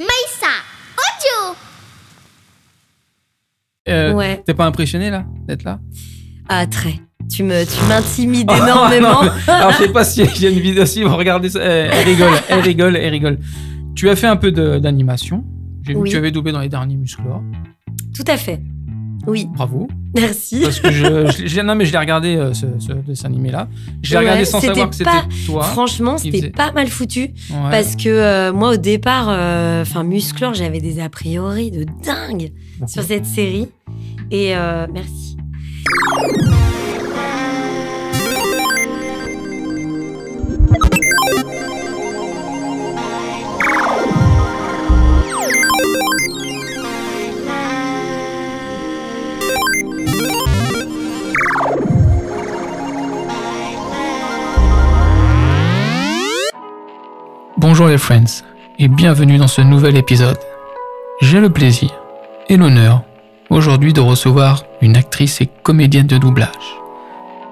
Maïssa, audio Euh, Ouais. T'es pas impressionné là d'être là? Ah, très. Tu me, tu m'intimides Oh, énormément. non. Alors je sais pas si a une vidéo si vous regardez ça. Elle, elle rigole, elle rigole, elle rigole. Tu as fait un peu de- d'animation. J'ai vu Oui. que tu avais doublé dans les derniers Musclor. Tout à fait. Oui, Bravo. merci. Parce que je, non mais je l'ai regardé euh, ce, ce dessin animé là. Je l'ai Ouais, regardé sans savoir que c'était toi. Franchement, c'était pas mal foutu. Ouais. Parce que euh, moi, au départ, euh, enfin, Musclor, j'avais des a priori de dingue sur cette série. Et merci. Bonjour les friends et bienvenue dans ce nouvel épisode. J'ai le plaisir et l'honneur aujourd'hui de recevoir une actrice et comédienne de doublage.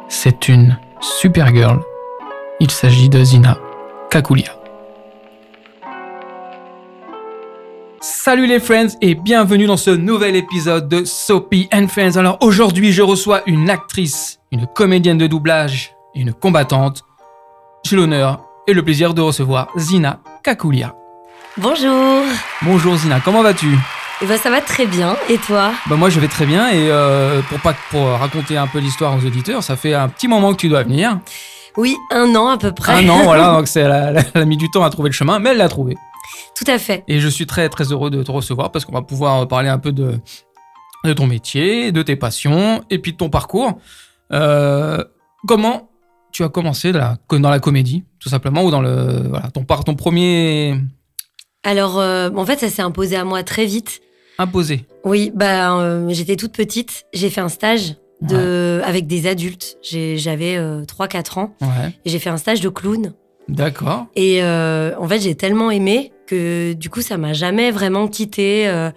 C'est une super girl. Il s'agit de Zina Kakulia. Salut les friends et bienvenue dans ce nouvel épisode de Soapy and Friends. Alors aujourd'hui je reçois une actrice, une comédienne de doublage et une combattante. J'ai l'honneur et le plaisir de recevoir Zina Kakulia. Bonjour. Bonjour Zina, comment vas-tu? Et ben, ça va très bien. Et toi? Bah moi je vais très bien et euh, pour pas pour raconter un peu l'histoire aux auditeurs, ça fait un petit moment que tu dois venir. Oui, un an à peu près. Un an, voilà, donc c'est elle a, elle a mis du temps à trouver le chemin, mais elle l'a trouvé. Tout à fait. Et je suis très très heureux de te recevoir parce qu'on va pouvoir parler un peu de de ton métier, de tes passions et puis de ton parcours. Euh, comment tu as commencé la- dans la comédie, tout simplement, ou dans le voilà ton premier Alors, euh, en fait, ça s'est imposé à moi très vite. imposé. Oui, bah, euh, j'étais toute petite. J'ai fait un stage de, avec des adultes. J'avais 3-4 ans. Ouais, Et j'ai fait un stage de clown. d'accord. Et euh, en fait, j'ai tellement aimé que du coup, ça m'a jamais vraiment quitté. Euh,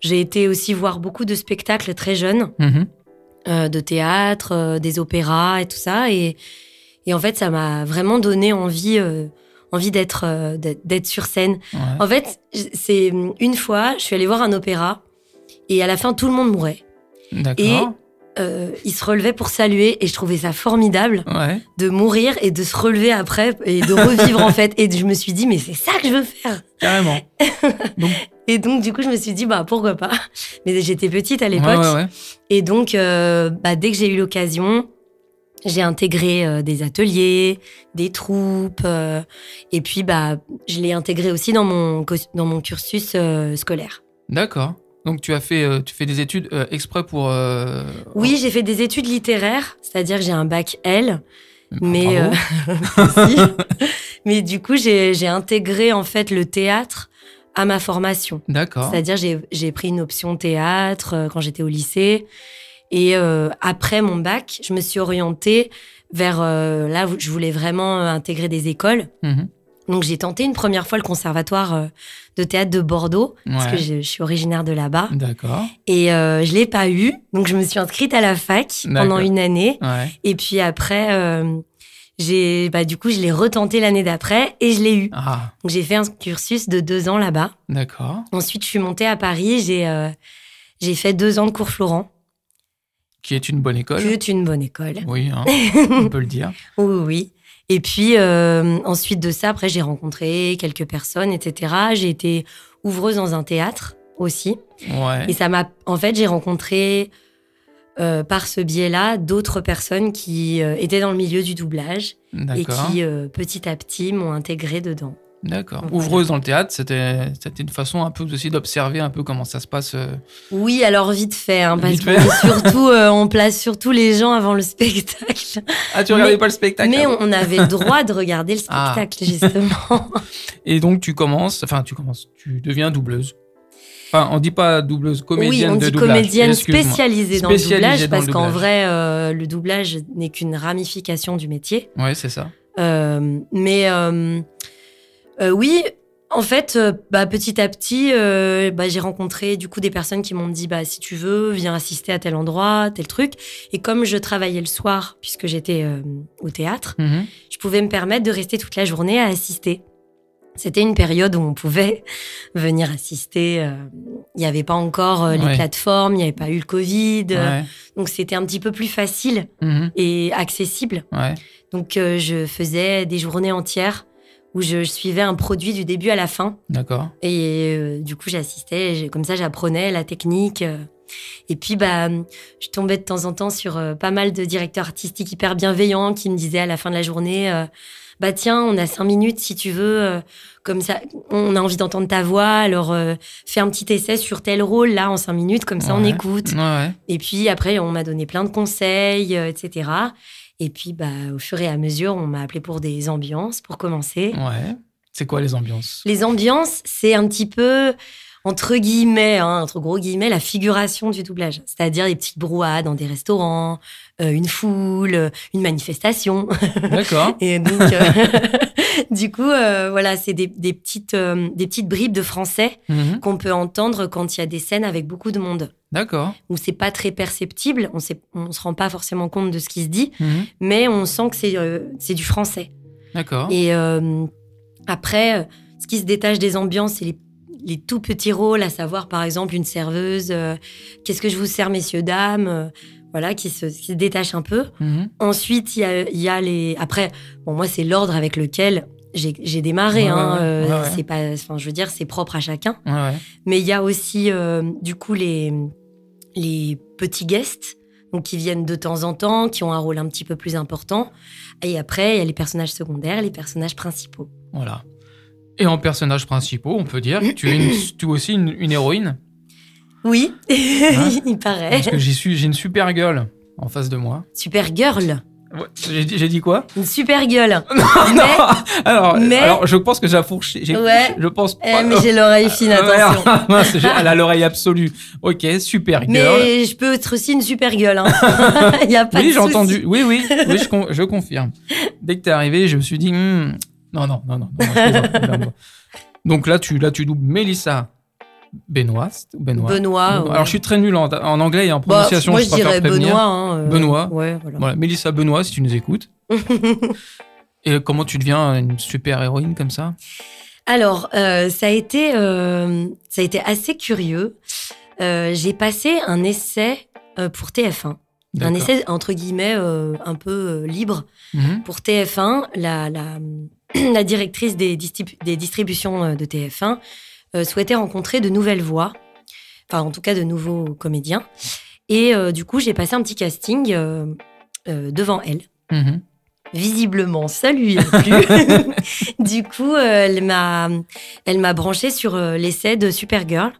j'ai été aussi voir beaucoup de spectacles très jeunes, Mhm. euh, de théâtre, euh, des opéras et tout ça. Et, et en fait, ça m'a vraiment donné envie, euh, envie d'être euh, d'être sur scène. Ouais. En fait, c'est une fois, je suis allée voir un opéra et à la fin, tout le monde mourait. D'accord. Euh, ils se relevaient pour saluer et je trouvais ça formidable Ouais. de mourir et de se relever après et de revivre en fait. Et je me suis dit, mais c'est ça que je veux faire. Carrément. Donc, Et donc, du coup, je me suis dit, bah pourquoi pas. Mais j'étais petite à l'époque. ouais, ouais, ouais. Et donc, euh, bah, dès que j'ai eu l'occasion, j'ai intégré euh, des ateliers, des troupes. euh, et puis, bah, je l'ai intégré aussi dans mon, dans mon cursus euh, scolaire. D'accord. Donc tu as fait, tu fais des études exprès pour. Oui, j'ai fait des études littéraires, c'est-à-dire que j'ai un bac L. Mais, mais du coup, j'ai intégré en fait le théâtre à ma formation. D'accord. C'est-à-dire, j'ai- j'ai pris une option théâtre quand j'étais au lycée. Et euh, après mon bac, je me suis orientée vers euh, là où je voulais vraiment euh, intégrer des écoles. Mhm. Donc, j'ai tenté une première fois le conservatoire euh, de théâtre de Bordeaux, parce que je, je suis originaire de là-bas. D'accord. Et euh, je l'ai pas eu. Donc, je me suis inscrite à la fac pendant une année. Ouais. Et puis après, euh, j'ai, bah, du coup, je l'ai retenté l'année d'après et je l'ai eu. Ah, Donc, j'ai fait un cursus de deux ans là-bas. d'accord. Ensuite, je suis montée à Paris. J'ai, euh, j'ai fait deux ans de cours Florent, Qui est une bonne école. qui est une bonne école. Oui, hein, on peut le dire. Oui, oui. Et puis, euh, ensuite de ça, après, j'ai rencontré quelques personnes, etc. J'ai été ouvreuse dans un théâtre aussi. Ouais. Et ça m'a. En fait, j'ai rencontré euh, par ce biais-là d'autres personnes qui euh, étaient dans le milieu du doublage et qui, euh, petit à petit, m'ont intégré dedans. D'accord. Ouvreuse dans le théâtre, c'était c'était une façon un peu aussi d'observer un peu comment ça se passe. euh. Oui, alors vite fait, hein, parce est surtout, euh, on place surtout les gens avant le spectacle. Ah, tu regardais Mais- pas le spectacle Mais on avait le droit de regarder le Ah. spectacle, justement. Et donc tu commences, enfin tu commences, tu deviens doubleuse. Enfin, on dit pas doubleuse, oui, comédienne on de dit doublage. comédienne spécialisée dans le Spécialisée doublage, dans le parce qu'en vrai, euh, le doublage n'est qu'une ramification du métier. Ouais, c'est ça. Euh, mais euh, oui, en fait, euh, bah, petit à petit, euh, bah, j'ai rencontré du coup des personnes qui m'ont dit bah si tu veux, viens assister à tel endroit, tel truc. Et comme je travaillais le soir, puisque j'étais euh, au théâtre, Mhm. je pouvais me permettre de rester toute la journée à assister. C'était une période où on pouvait venir assister. Il n'y avait pas encore les Ouais. plateformes, il n'y avait pas eu le Covid. Ouais. Donc c'était un petit peu plus facile Mhm. et accessible. Ouais. Donc je faisais des journées entières où je, je suivais un produit du début à la fin. D'accord. Et euh, du coup, j'assistais, comme ça, j'apprenais la technique. euh. Et puis, bah, je tombais de temps en temps sur euh, pas mal de directeurs artistiques hyper bienveillants qui me disaient à la fin de la journée, bah tiens, on a cinq minutes si tu veux, comme ça, on a envie d'entendre ta voix, alors fais un petit essai sur tel rôle là en cinq minutes, comme ça on écoute. Ouais. Et puis après, on m'a donné plein de conseils, etc. Et puis, bah, au fur et à mesure, on m'a appelé pour des ambiances pour commencer. Ouais. C'est quoi les ambiances? Les ambiances, c'est un petit peu, entre guillemets, hein, entre gros guillemets, la figuration du doublage. C'est-à-dire les petites brouhahas dans des restaurants, une foule, euh, une manifestation. D'accord. Et donc, euh, du coup, euh, voilà, c'est des, des petites, euh, des petites bribes de français Mhm. qu'on peut entendre quand il y a des scènes avec beaucoup de monde. D'accord. Où c'est pas très perceptible, on on se rend pas forcément compte de ce qui se dit, Mhm. mais on sent que c'est euh, du français. D'accord. Et euh, après, euh, ce qui se détache des ambiances, c'est les, les tout petits rôles, à savoir par exemple une serveuse, euh, qu'est-ce que je vous sers, messieurs, dames, euh, voilà, qui se, qui se détache un peu. Mhm. Ensuite, il y a, il y a les. Après, bon, moi, c'est l'ordre avec lequel j'ai démarré. Ouais, hein, ouais, euh, ouais. C'est pas. Enfin, je veux dire, c'est propre à chacun. Mais il y a aussi, euh, du coup, les, les petits guests, donc qui viennent de temps en temps, qui ont un rôle un petit peu plus important. Et après, il y a les personnages secondaires, les personnages principaux. Voilà. Et en personnages principaux, on peut dire que tu es une- tu es aussi une, une héroïne? Oui, il paraît. Parce que j'ai une super gueule en face de moi. Super girl. J'ai dit, quoi? Une super gueule. Non, Mais- alors, mais- alors, je pense que j'ai fourché. Ouais. Je pense Eh, pas. mais j'ai l'oreille fine, attention. mince, elle a l'oreille absolue. Ok, super girl. Mais je peux être aussi une super gueule. hein. Il y a pas oui, j'ai entendu. Oui, oui, oui, je, con- je confirme. Dès que t'es arrivé, je me suis dit, hmm, non, non, non, non. non, non. Donc là, tu, là, tu doubles Mélissa Benoît. ou Benoît. Benoît. ouais. Alors, je suis très nul en, en anglais et en Bah, prononciation. moi, je je dirais prévenir. Benoît. hein, euh, Benoît. Ouais, voilà. Voilà, Mélissa Benoît, si tu nous écoutes. et comment tu deviens une super héroïne comme ça? Alors, euh, ça, a été, euh, ça a été assez curieux. J'ai passé un essai pour TF1. Un essai, entre guillemets, un peu libre. Mhm. Pour TF1, la, la, la directrice des, distrib- des distributions de TF1 euh, souhaitait rencontrer de nouvelles voix, enfin en tout cas de nouveaux comédiens. Et euh, du coup, j'ai passé un petit casting euh, euh, devant elle. Mhm. Visiblement, ça lui a plu. du coup, euh, elle m'a, elle m'a branché sur euh, l'essai de Supergirl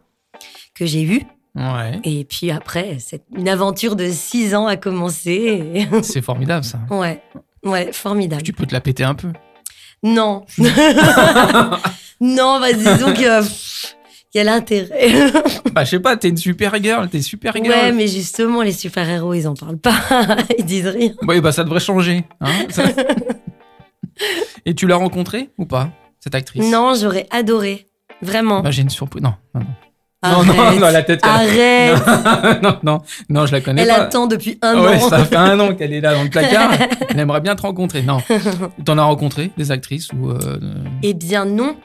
que j'ai eu. Ouais, Et puis après, une aventure de six ans a commencé. et- c'est formidable ça. ouais, ouais, formidable. Tu peux te la péter un peu. Non. non, bah disons que. pff, Quel intérêt. Bah, je sais pas, t'es une super girl, t'es super girl. ouais, mais justement, les super-héros, ils en parlent pas. ils disent rien. Oui, bah ça devrait changer. hein. Ça- Et tu l'as rencontrée ou pas, cette actrice? Non, j'aurais adoré. Vraiment. Bah, j'ai une surprise. Non, non, non. Non, non, Arrête. non, la tête Arrête. non, non, non, je la connais Elle pas. attend depuis un ouais, an. ça fait un an qu'elle est là dans le placard. Elle aimerait bien te rencontrer. Non. T'en as rencontré des actrices ou euh, Eh bien non,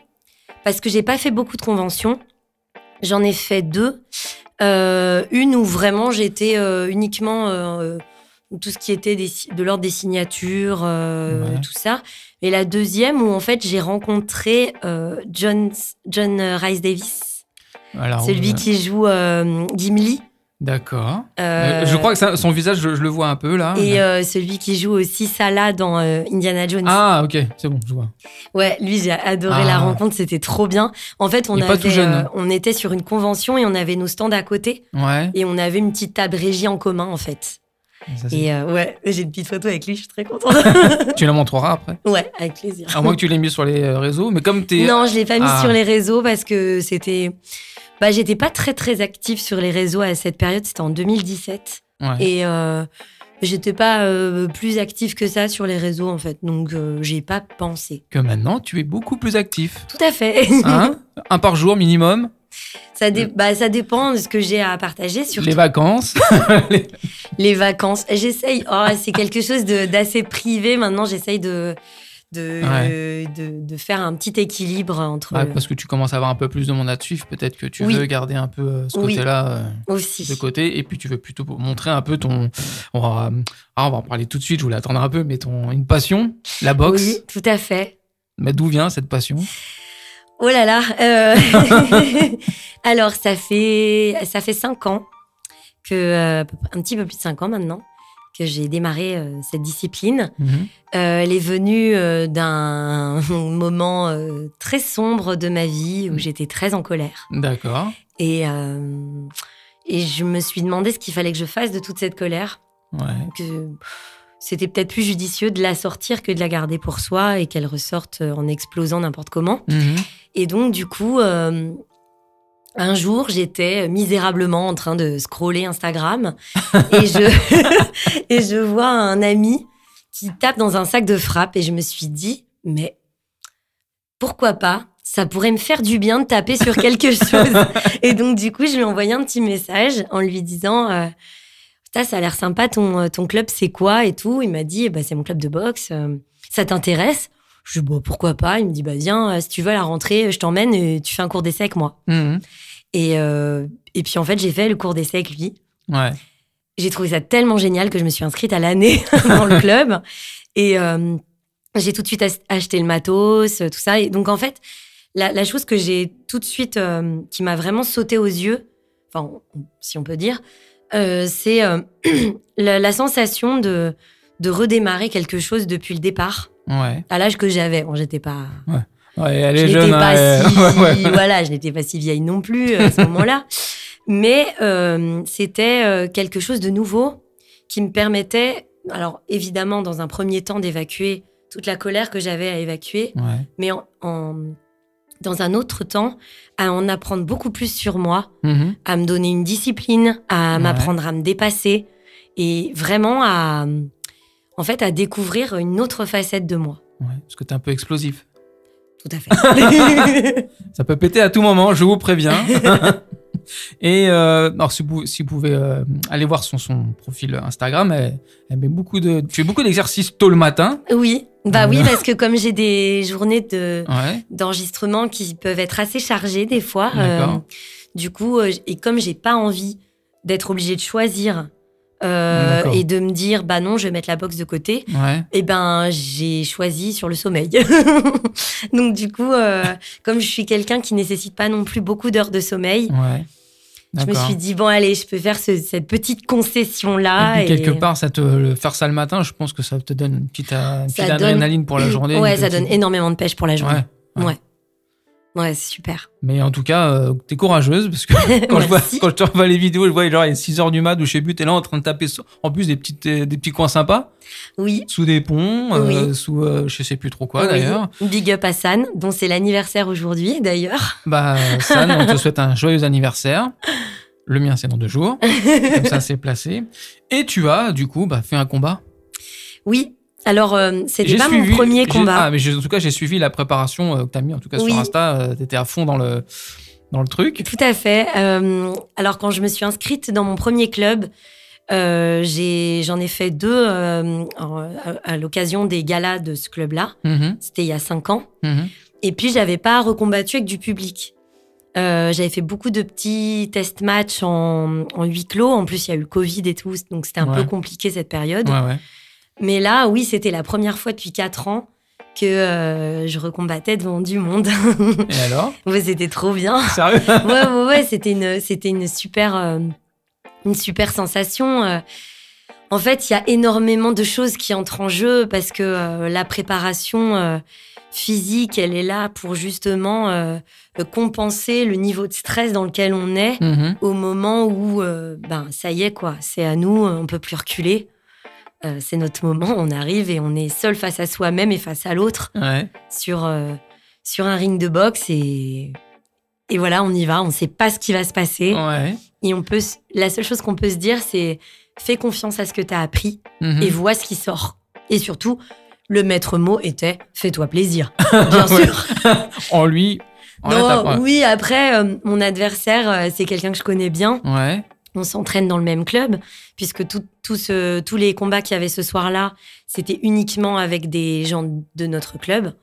parce que j'ai pas fait beaucoup de conventions. J'en ai fait deux. Euh, une où vraiment j'étais euh, uniquement euh, tout ce qui était des de l'ordre des signatures, Ouais. tout ça. Et la deuxième où en fait j'ai rencontré John, John Rice Davis, alors, celui qui joue Gimli. D'accord. Euh, je crois que ça- son visage, je, je le vois un peu là. Et euh, celui qui joue aussi Salah dans euh, Indiana Jones. Ah, ok, c'est bon, je vois. Ouais, lui j'ai adoré Ah. la rencontre, c'était trop bien. En fait, on avait, jeune. était sur une convention et on avait nos stands à côté Ouais. et on avait une petite table régie en commun en fait. ça, Et euh, ouais, j'ai une petite photo avec lui, je suis très contente. Tu la montreras après. ouais, avec plaisir. À moins que tu l'aies mis sur les réseaux, mais comme t'es. Non, je l'ai pas mis Ah. sur les réseaux parce que c'était, bah j'étais pas très très active sur les réseaux à cette période, c'était en 2017 Ouais. et euh, j'étais pas euh, plus active que ça sur les réseaux en fait, donc euh, j'ai pas pensé. Que maintenant, tu es beaucoup plus actif. Tout à fait. Hein? Un par jour minimum? ça, dé- bah, ça dépend de ce que j'ai à partager sur Les vacances. Les- Les vacances. J'essaye. Oh, c'est quelque chose d'assez privé. Maintenant, j'essaye de de, de, de faire un petit équilibre entre. Ouais, parce que tu commences à avoir un peu plus de monde à te suivre. Peut-être que tu Oui. veux garder un peu euh, ce Oui. côté-là euh, de côté. Et puis tu veux plutôt montrer un peu ton. On va, ah, on va en parler tout de suite. Je voulais attendre un peu, mais ton une passion, la boxe. Oui, tout à fait. Mais d'où vient cette passion? Oh là là. euh, Alors, ça fait, ça fait cinq ans que, euh, un petit peu plus de cinq ans maintenant, que j'ai démarré euh, cette discipline. Mhm. Euh, elle est venue euh, d'un moment très sombre de ma vie où j'étais très en colère. D'accord. Et, et je me suis demandé ce qu'il fallait que je fasse de toute cette colère. Ouais. Que c'était peut-être plus judicieux de la sortir que de la garder pour soi et qu'elle ressorte en explosant n'importe comment. Mhm. Et donc, du coup, un jour, j'étais misérablement en train de scroller Instagram et je, et je vois un ami qui tape dans un sac de frappe et je me suis dit, mais pourquoi pas? Ça pourrait me faire du bien de taper sur quelque chose. Et donc, du coup, je lui ai envoyé un petit message en lui disant euh, ça a l'air sympa, ton, euh, ton club, c'est quoi et tout? Il m'a dit eh ben, C'est mon club de boxe. euh, ça t'intéresse? Je dis bon, Pourquoi pas? Il me dit bah, Viens, euh, si tu veux à la rentrée, je t'emmène et tu fais un cours d'essai avec moi. Mhm. Et, euh, et puis, en fait, j'ai fait le cours d'essai avec lui. Ouais. J'ai trouvé ça tellement génial que je me suis inscrite à l'année dans le club. Et euh, j'ai tout de suite acheté le matos, euh, tout ça. Et donc, en fait, la, la chose que j'ai tout de suite, euh, qui m'a vraiment sauté aux yeux, enfin, si on peut dire, euh, c'est euh, la, la sensation de, de redémarrer quelque chose depuis le départ, Ouais. à l'âge que j'avais. Bon, j'étais pas. Ouais, elle Je est n'étais jeune. pas si, voilà, je n'étais pas si vieille non plus euh, à ce moment-là. Mais euh, c'était euh, quelque chose de nouveau qui me permettait, alors évidemment dans un premier temps d'évacuer toute la colère que j'avais à évacuer, Ouais. mais en, en- dans un autre temps à en apprendre beaucoup plus sur moi, Mhm. à me donner une discipline, à Ouais. m'apprendre à me dépasser et vraiment à, en fait, à découvrir une autre facette de moi. Ouais. Parce que t'es un peu explosif. Tout à fait. Ça peut péter à tout moment, je vous préviens. Et euh, alors, si vous, si vous pouvez euh, aller voir son, son profil Instagram, elle, elle met beaucoup de, tu fais beaucoup d'exercices tôt le matin. Oui, bah oui, parce que comme j'ai des journées de Ouais. d'enregistrement qui peuvent être assez chargées des fois, euh, du coup, et comme j'ai pas envie d'être obligée de choisir euh, et de me dire bah non, je vais mettre la boxe de côté, Ouais. et ben j'ai choisi sur le sommeil. Donc du coup, euh, comme je suis quelqu'un qui nécessite pas non plus beaucoup d'heures de sommeil, Ouais. je me suis dit bon allez, je peux faire ce- cette petite concession là. et puis quelque part, ça te le faire ça le matin, je pense que ça te donne une petite, euh, une petite donne- adrénaline pour la journée. Ouais, ça petite- donne énormément de pêche pour la journée. Ouais. ouais. Ouais. C'est super. Mais en tout cas, euh, t'es courageuse parce que quand je, vois, Merci. quand je te revois les vidéos, je vois genre il est 6 heures du mat ou je sais plus, t'es là en train de taper en plus des petites euh, des petits coins sympas Oui. sous des ponts, euh, Oui. sous euh, je sais plus trop quoi Oui. d'ailleurs. Big up à San, dont c'est l'anniversaire aujourd'hui d'ailleurs. Bah San, on te souhaite un joyeux anniversaire. Le mien c'est dans deux jours, comme ça c'est placé. Et tu as du coup bah, fait un combat. Oui. Alors, euh, c'était pas suivi- mon premier combat. Ah mais en tout cas j'ai suivi la préparation euh, que t'as mis en tout cas Oui. sur Insta. euh, T'étais à fond dans le dans le truc. Tout à fait. Euh, alors, quand je me suis inscrite dans mon premier club, euh, j'en ai, fait deux à, à l'occasion des galas de ce club-là. Mhm, C'était il y a cinq ans. mhm. Et puis, j'avais pas recombattu avec du public. J'avais fait beaucoup de petits test matchs en, en huis clos. En plus, il y a eu le Covid et tout, donc c'était un Ouais. peu compliqué cette période. Ouais ouais. Mais là, oui, c'était la première fois depuis quatre ans que euh, je recombattais devant du monde. Et alors? Ouais, c'était trop bien. Sérieux? Ouais, ouais, ouais, c'était une, c'était une super, euh, une super sensation. euh. En fait, il y a énormément de choses qui entrent en jeu parce que la préparation physique, elle est là pour justement compenser le niveau de stress dans lequel on est Mhm. au moment où, ben, ça y est, quoi, c'est à nous, on peut plus reculer. Euh, c'est notre moment, on arrive et on est seul face à soi-même et face à l'autre Ouais. sur, euh, sur un ring de boxe et, et voilà, on y va, on sait pas ce qui va se passer. Ouais. Et on peut, la seule chose qu'on peut se dire, c'est fais confiance à ce que tu as appris Mhm. et vois ce qui sort. Et surtout, le maître mot était fais-toi plaisir, bien sûr. En lui. Non, oui, après, euh, mon adversaire, euh, c'est quelqu'un que je connais bien. Ouais. On s'entraîne dans le même club, puisque tout, tout ce- tous les combats qu'il y avait ce soir-là, c'était uniquement avec des gens de notre club.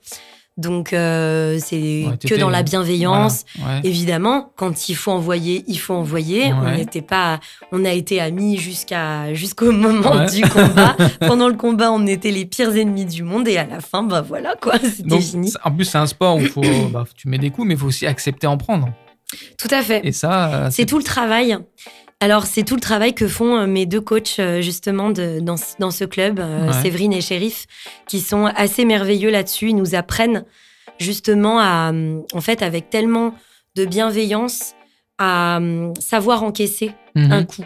Donc, euh, c'est Ouais, que dans la bienveillance. Voilà, ouais. Évidemment, quand il faut envoyer, il faut envoyer. On n'était pas, on a été amis jusqu'à jusqu'au moment du combat. Pendant le combat, on était les pires ennemis du monde et à la fin, bah voilà quoi, c'était fini. en plus, c'est un sport où faut, bah, tu mets des coups, mais il faut aussi accepter en prendre. Tout à fait. Et ça, euh, C'est tout le travail. Alors, c'est tout le travail que font euh, mes deux coachs, euh, justement, de, dans, ce- dans ce club, euh, Ouais. Séverine et Shérif, qui sont assez merveilleux là-dessus. Ils nous apprennent, justement, à, euh, en fait, avec tellement de bienveillance, à euh, savoir encaisser Mhm. un coup.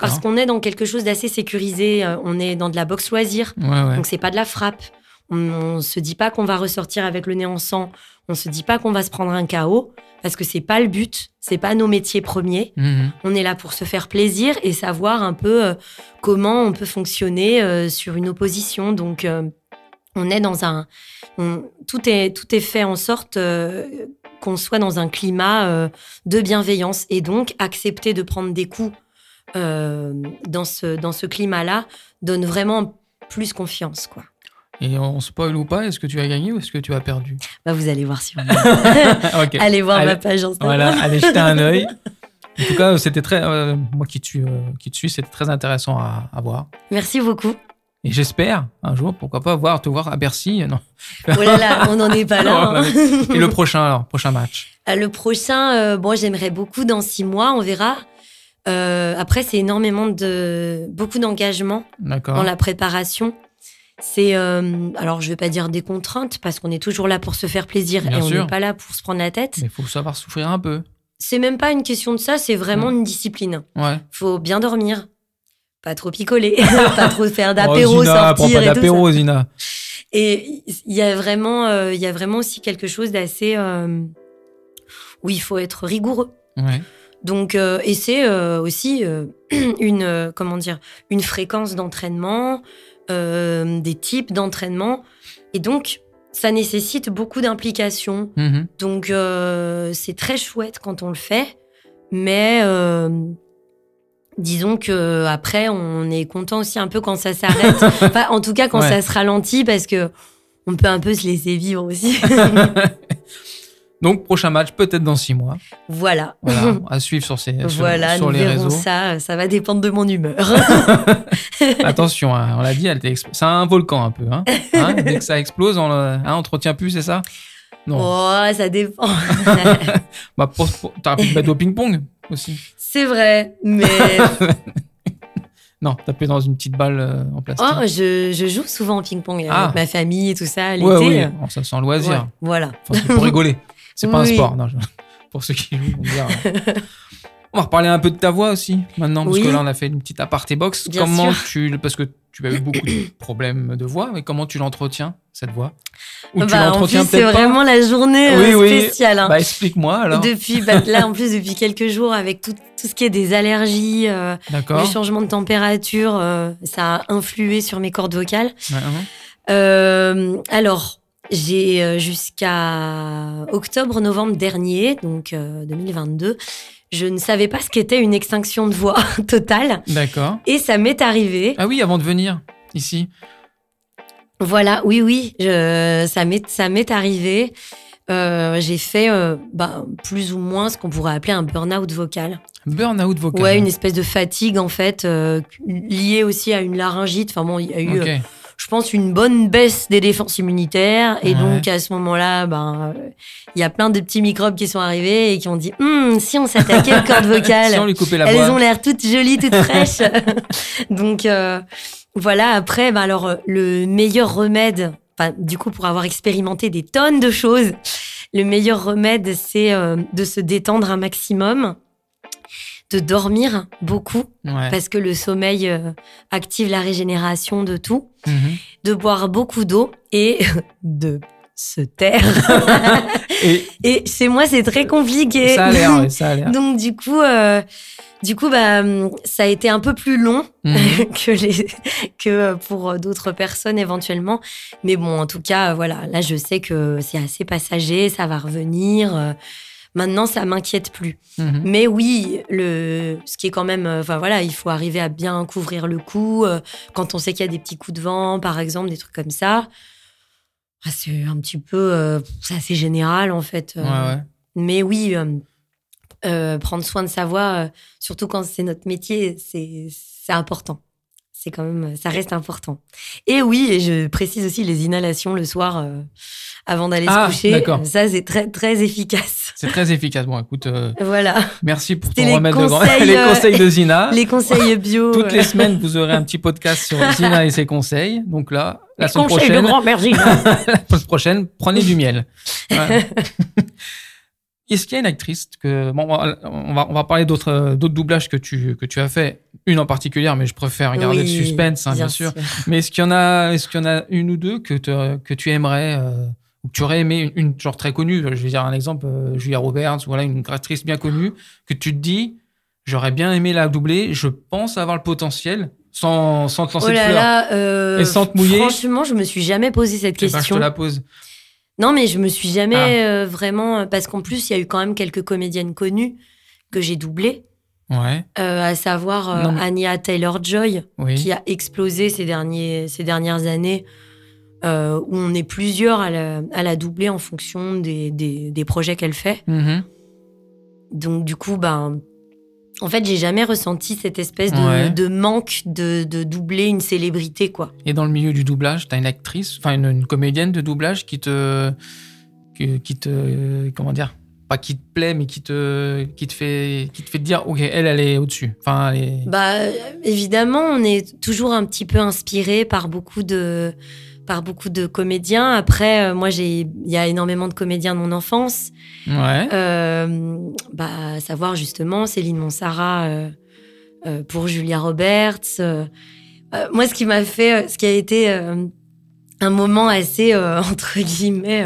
Parce qu'on est dans quelque chose d'assez sécurisé. On est dans de la boxe loisir. Ouais, ouais. Donc, c'est pas de la frappe. On, on se dit pas qu'on va ressortir avec le nez en sang. On se dit pas qu'on va se prendre un KO. Parce que c'est pas le but. C'est pas nos métiers premiers. Mhm. On est là pour se faire plaisir et savoir un peu euh, comment on peut fonctionner euh, sur une opposition. Donc, euh, on est dans un. on- tout, est, tout est fait en sorte qu'on soit dans un climat de bienveillance et donc accepter de prendre des coups dans ce, dans ce climat-là donne vraiment plus confiance. Quoi. Et on spoil ou pas Est-ce que tu as gagné ou est-ce que tu as perdu? Bah, vous allez voir sur Ok. Allez voir Allez. ma page Instagram. Voilà, allez jeter un œil. En tout cas, c'était très. euh, moi qui te suis, euh, qui te suis, c'était très intéressant à, à voir. Merci beaucoup. Et j'espère un jour, pourquoi pas, voir, te voir à Bercy. Non. Oh là là, on n'en est pas là. Non, hein. Et le prochain, alors, prochain match? Euh, Le prochain, euh, bon, j'aimerais beaucoup dans six mois, on verra. Euh, après, c'est énormément de beaucoup d'engagement dans la préparation. C'est euh, alors je vais pas dire des contraintes parce qu'on est toujours là pour se faire plaisir Bien et on n'est pas là pour se prendre la tête. Mais il faut savoir souffrir un peu. C'est même pas une question de ça, c'est vraiment une discipline. Ouais. Faut bien dormir, pas trop picoler, pas trop faire Oh, d'apéro, prends sortir pas et tout ça. d'apéro, Zina. Et il y a vraiment, euh, il y a vraiment aussi quelque chose d'assez euh, où il faut être rigoureux. Ouais. Donc, euh, et c'est aussi une, comment dire, une fréquence d'entraînement, euh, des types d'entraînement. Et donc, ça nécessite beaucoup d'implication. Mhm. Donc, euh, c'est très chouette quand on le fait. Mais euh, disons que après, on est content aussi un peu quand ça s'arrête. Enfin, en tout cas, quand Ouais. ça se ralentit, parce que on peut un peu se laisser vivre aussi. Donc, prochain match, peut-être dans six mois. voilà. Voilà, à suivre sur, ces, sur, Voilà, sur nous les verrons réseaux. ça. Ça va dépendre de mon humeur. Attention, hein, on l'a dit, c'est un volcan un peu. Hein Hein, dès que ça explose, on te retient plus, c'est ça? Non. Oh, ça dépend. Bah, pour, pour- t'aurais pu te au ping-pong aussi. C'est vrai, mais Non, taper dans une petite balle euh, en plastique. oh, je, je joue souvent au ping-pong avec Ah. ma famille et tout ça l'été. ouais, oui, bon, ça sent loisir. Ouais, voilà. Enfin, c'est pour rigoler. C'est pas un sport. Non, Pour ceux qui jouent, on verra. On va reparler un peu de ta voix aussi maintenant, parce Oui. que là, on a fait une petite aparté box. Bien comment sûr. tu. Parce que tu as eu beaucoup de problèmes de voix, mais comment tu l'entretiens, cette voix? Ou tu Bah, plus, l'entretiens c'est vraiment la journée Oui, euh, oui. spéciale. hein. Bah, explique-moi alors. Depuis, bah, là, en plus, depuis quelques jours, avec tout, tout ce qui est des allergies, euh, du changement de température, euh, ça a influé sur mes cordes vocales. Ouais, ouais. Euh, alors, j'ai euh, jusqu'à octobre-novembre dernier, donc euh, 2022, je ne savais pas ce qu'était une extinction de voix totale. D'accord. Et ça m'est arrivé. Ah oui, avant de venir ici. Voilà, oui, oui, je, ça m'est ça m'est arrivé. Euh, j'ai fait euh, bah, plus ou moins ce qu'on pourrait appeler un burn-out vocal. Burn-out vocal. Ouais, une espèce de fatigue en fait, euh, liée aussi à une laryngite. Enfin bon, il y a eu. Je pense, une bonne baisse des défenses immunitaires. Et Ouais. donc à ce moment-là, ben, il y a plein de petits microbes qui sont arrivés et qui ont dit, Hum, si on s'attaquait aux cordes vocales. Si on lui coupait la Elles voix. ont l'air toutes jolies, toutes fraîches. Donc euh, voilà, après, bah alors le meilleur remède, du coup pour avoir expérimenté des tonnes de choses, le meilleur remède c'est euh, de se détendre un maximum, de dormir beaucoup Ouais. parce que le sommeil euh, active la régénération de tout, Mhm. de boire beaucoup d'eau et de se taire. Et et chez moi c'est très compliqué. ça a l'air, ouais, ça a l'air. Donc du coup, euh, du coup, bah, ça a été un peu plus long Mhm. que les que pour d'autres personnes éventuellement. Mais bon, en tout cas, voilà, là je sais que c'est assez passager, ça va revenir. Maintenant, ça m'inquiète plus. Mhm. Mais oui, le, ce qui est quand même, euh, enfin voilà, il faut arriver à bien couvrir le coup. euh, quand on sait qu'il y a des petits coups de vent, par exemple, des trucs comme ça. Ah, c'est un petit peu, euh, c'est assez général en fait. Ouais, ouais. Mais oui, euh, prendre soin de sa voix, euh, surtout quand c'est notre métier, c'est important. C'est quand même, ça reste important. Et oui, et je précise aussi les inhalations le soir euh, avant d'aller Ah, se coucher. d'accord. Ça, c'est très très efficace. C'est très efficace. Bon, écoute, euh, Voilà, merci pour ton les remède de grand. les euh, conseils de Zina. les conseils bio. Toutes les semaines, vous aurez un petit podcast sur Zina et ses conseils. Donc là, la semaine conseils de prochaine, grand-mère la semaine prochaine, prenez du miel. Voilà. Est-ce qu'il y a une actrice que bon, on va on va, parler d'autres d'autres doublages que tu que tu as fait, une en particulier, mais je préfère garder le suspense, hein, bien, sûr. Mais est-ce qu'il y en a est-ce qu'il y en a une ou deux que te- que tu aimerais euh, ou que tu aurais aimé une, une genre très connue, je vais dire un exemple, euh, Julia Roberts, voilà une actrice bien connue que tu te dis j'aurais bien aimé la doubler, je pense avoir le potentiel sans sans te lancer Oh de fleurs. là, euh, Et sans te mouiller Franchement, je me suis jamais posé cette Eh ben, je question. te la pose. Non, mais je me suis jamais Ah. euh, vraiment. Parce qu'en plus, il y a eu quand même quelques comédiennes connues que j'ai doublées, Ouais, euh, à savoir euh, mais- Anya Taylor-Joy, oui. qui a explosé ces, derniers, ces dernières années, euh, où on est plusieurs à la, à la doubler en fonction des, des, des projets qu'elle fait. Mhm. Donc, du coup, ben. En fait, j'ai jamais ressenti cette espèce de, Ouais. de manque de, de doubler une célébrité, quoi. Et dans le milieu du doublage, t'as une actrice, enfin une, une comédienne de doublage qui te, qui, qui te, comment dire, pas qui te plaît, mais qui te, qui te fait, qui te fait dire, ok, elle, elle est au-dessus. Enfin, elle est. Bah, évidemment, on est toujours un petit peu inspiré par beaucoup de, par beaucoup de comédiens. Après, euh, moi, j'ai, il y a énormément de comédiens de mon enfance. Ouais. Euh, bah, à savoir justement Céline Monsara euh, pour Julia Roberts. moi, ce qui m'a fait, ce qui a été un moment assez entre guillemets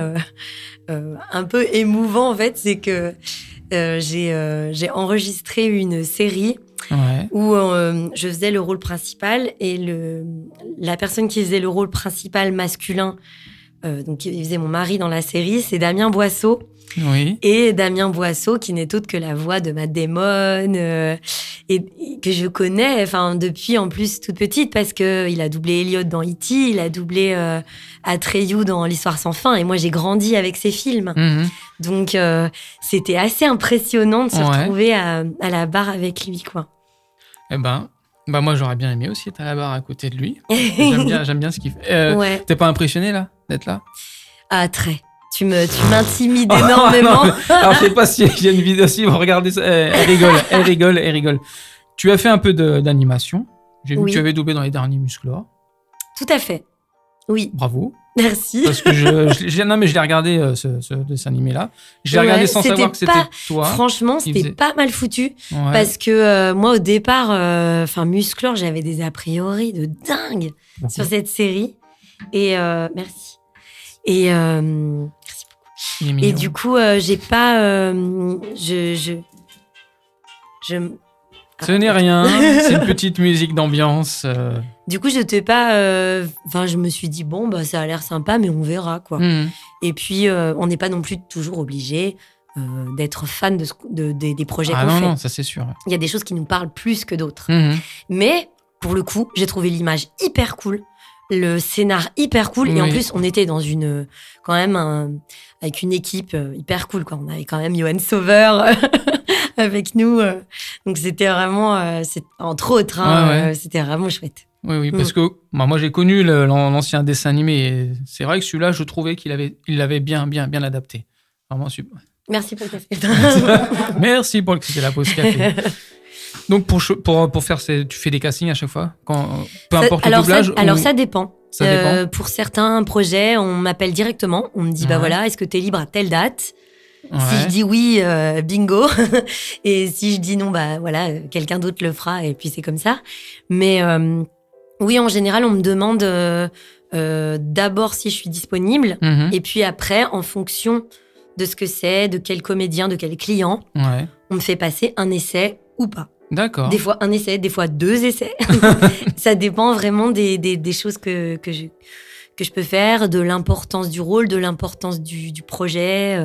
un peu émouvant en fait, c'est que j'ai j'ai enregistré une série Ouais. où euh, je faisais le rôle principal et le, la personne qui faisait le rôle principal masculin, euh, donc qui faisait mon mari dans la série, c'est Damien Boisseau. Oui. Et Damien Boisseau, qui n'est autre que la voix de Matt Damon, euh, et, que je connais, enfin depuis en plus toute petite, parce que il a doublé Elliot dans E.T., il a doublé euh, Atreyu dans L'Histoire sans fin, et moi j'ai grandi avec ses films. Mhm. Donc euh, c'était assez impressionnant de se Ouais. retrouver à, à la barre avec lui, quoi. Eh ben, bah moi j'aurais bien aimé aussi être à la barre à côté de lui. J'aime bien, j'aime bien ce qu'il fait. Euh, ouais, T'es pas impressionné là d'être là? Ah très. Tu me, tu m'intimides énormément. Non, mais- Alors je sais pas si a une vidéo si vous regardez ça. Elle, elle rigole, elle rigole, elle rigole. Tu as fait un peu d'animation. J'ai vu Oui. que tu avais doublé dans les derniers Musclor. Tout à fait. Oui, Bravo. Merci. Parce que je, non mais je l'ai regardé euh, ce, ce dessin animé là. Je l'ai Ouais, regardé sans savoir que c'était toi. Franchement, c'était faisait- pas mal foutu. Ouais. Parce que euh, moi, au départ, euh, enfin, Musclor, j'avais des a priori de dingue sur cette série. Et euh, merci. Et, est et du coup, j'ai pas. je. je, je Ce n'est rien. C'est une petite musique d'ambiance. Du coup, pas. euh, Enfin, je me suis dit, bon, bah, ça a l'air sympa, mais on verra, quoi. Mhm. Et puis, euh, on n'est pas non plus toujours obligé euh, d'être fan de, ce- de- des- projets Ah qu'on fait. non, ça c'est sûr. Il y a des choses qui nous parlent plus que d'autres. Mhm. Mais pour le coup, j'ai trouvé l'image hyper cool, le scénar hyper cool, et en plus, on était dans une quand même un- avec une équipe hyper cool. Quoi. On avait quand même Johan Sauveur avec nous, donc c'était vraiment, c'est- entre autres, hein, ouais. c'était vraiment chouette. Oui oui Mm. parce que bah, moi j'ai connu l'ancien dessin animé. et C'est vrai que celui-là je trouvais qu'il avait il l'avait bien bien bien adapté. Vraiment super. Merci pour le café. Merci pour le c'était la pause café. Donc pour, pour, pour faire ces, tu fais des castings à chaque fois? Quand, Peu Ça- importe alors le doublage Ça, alors ça dépend. ça dépend Euh, pour certains projets, on m'appelle directement. On me dit, bah Ouais. voilà, est-ce que tu es libre à telle date? Si je dis oui, euh, bingo. et si je dis non, bah voilà, euh, quelqu'un d'autre le fera et puis c'est comme ça. Mais euh, oui, en général, on me demande euh, euh, d'abord si je suis disponible Mhm. et puis après, en fonction de ce que c'est, de quel comédien, de quel client, Ouais. on me fait passer un essai ou pas. D'accord. Des fois un essai, des fois deux essais. ça dépend vraiment des, des, des choses que, que, je, que je peux faire, de l'importance du rôle, de l'importance du, du projet.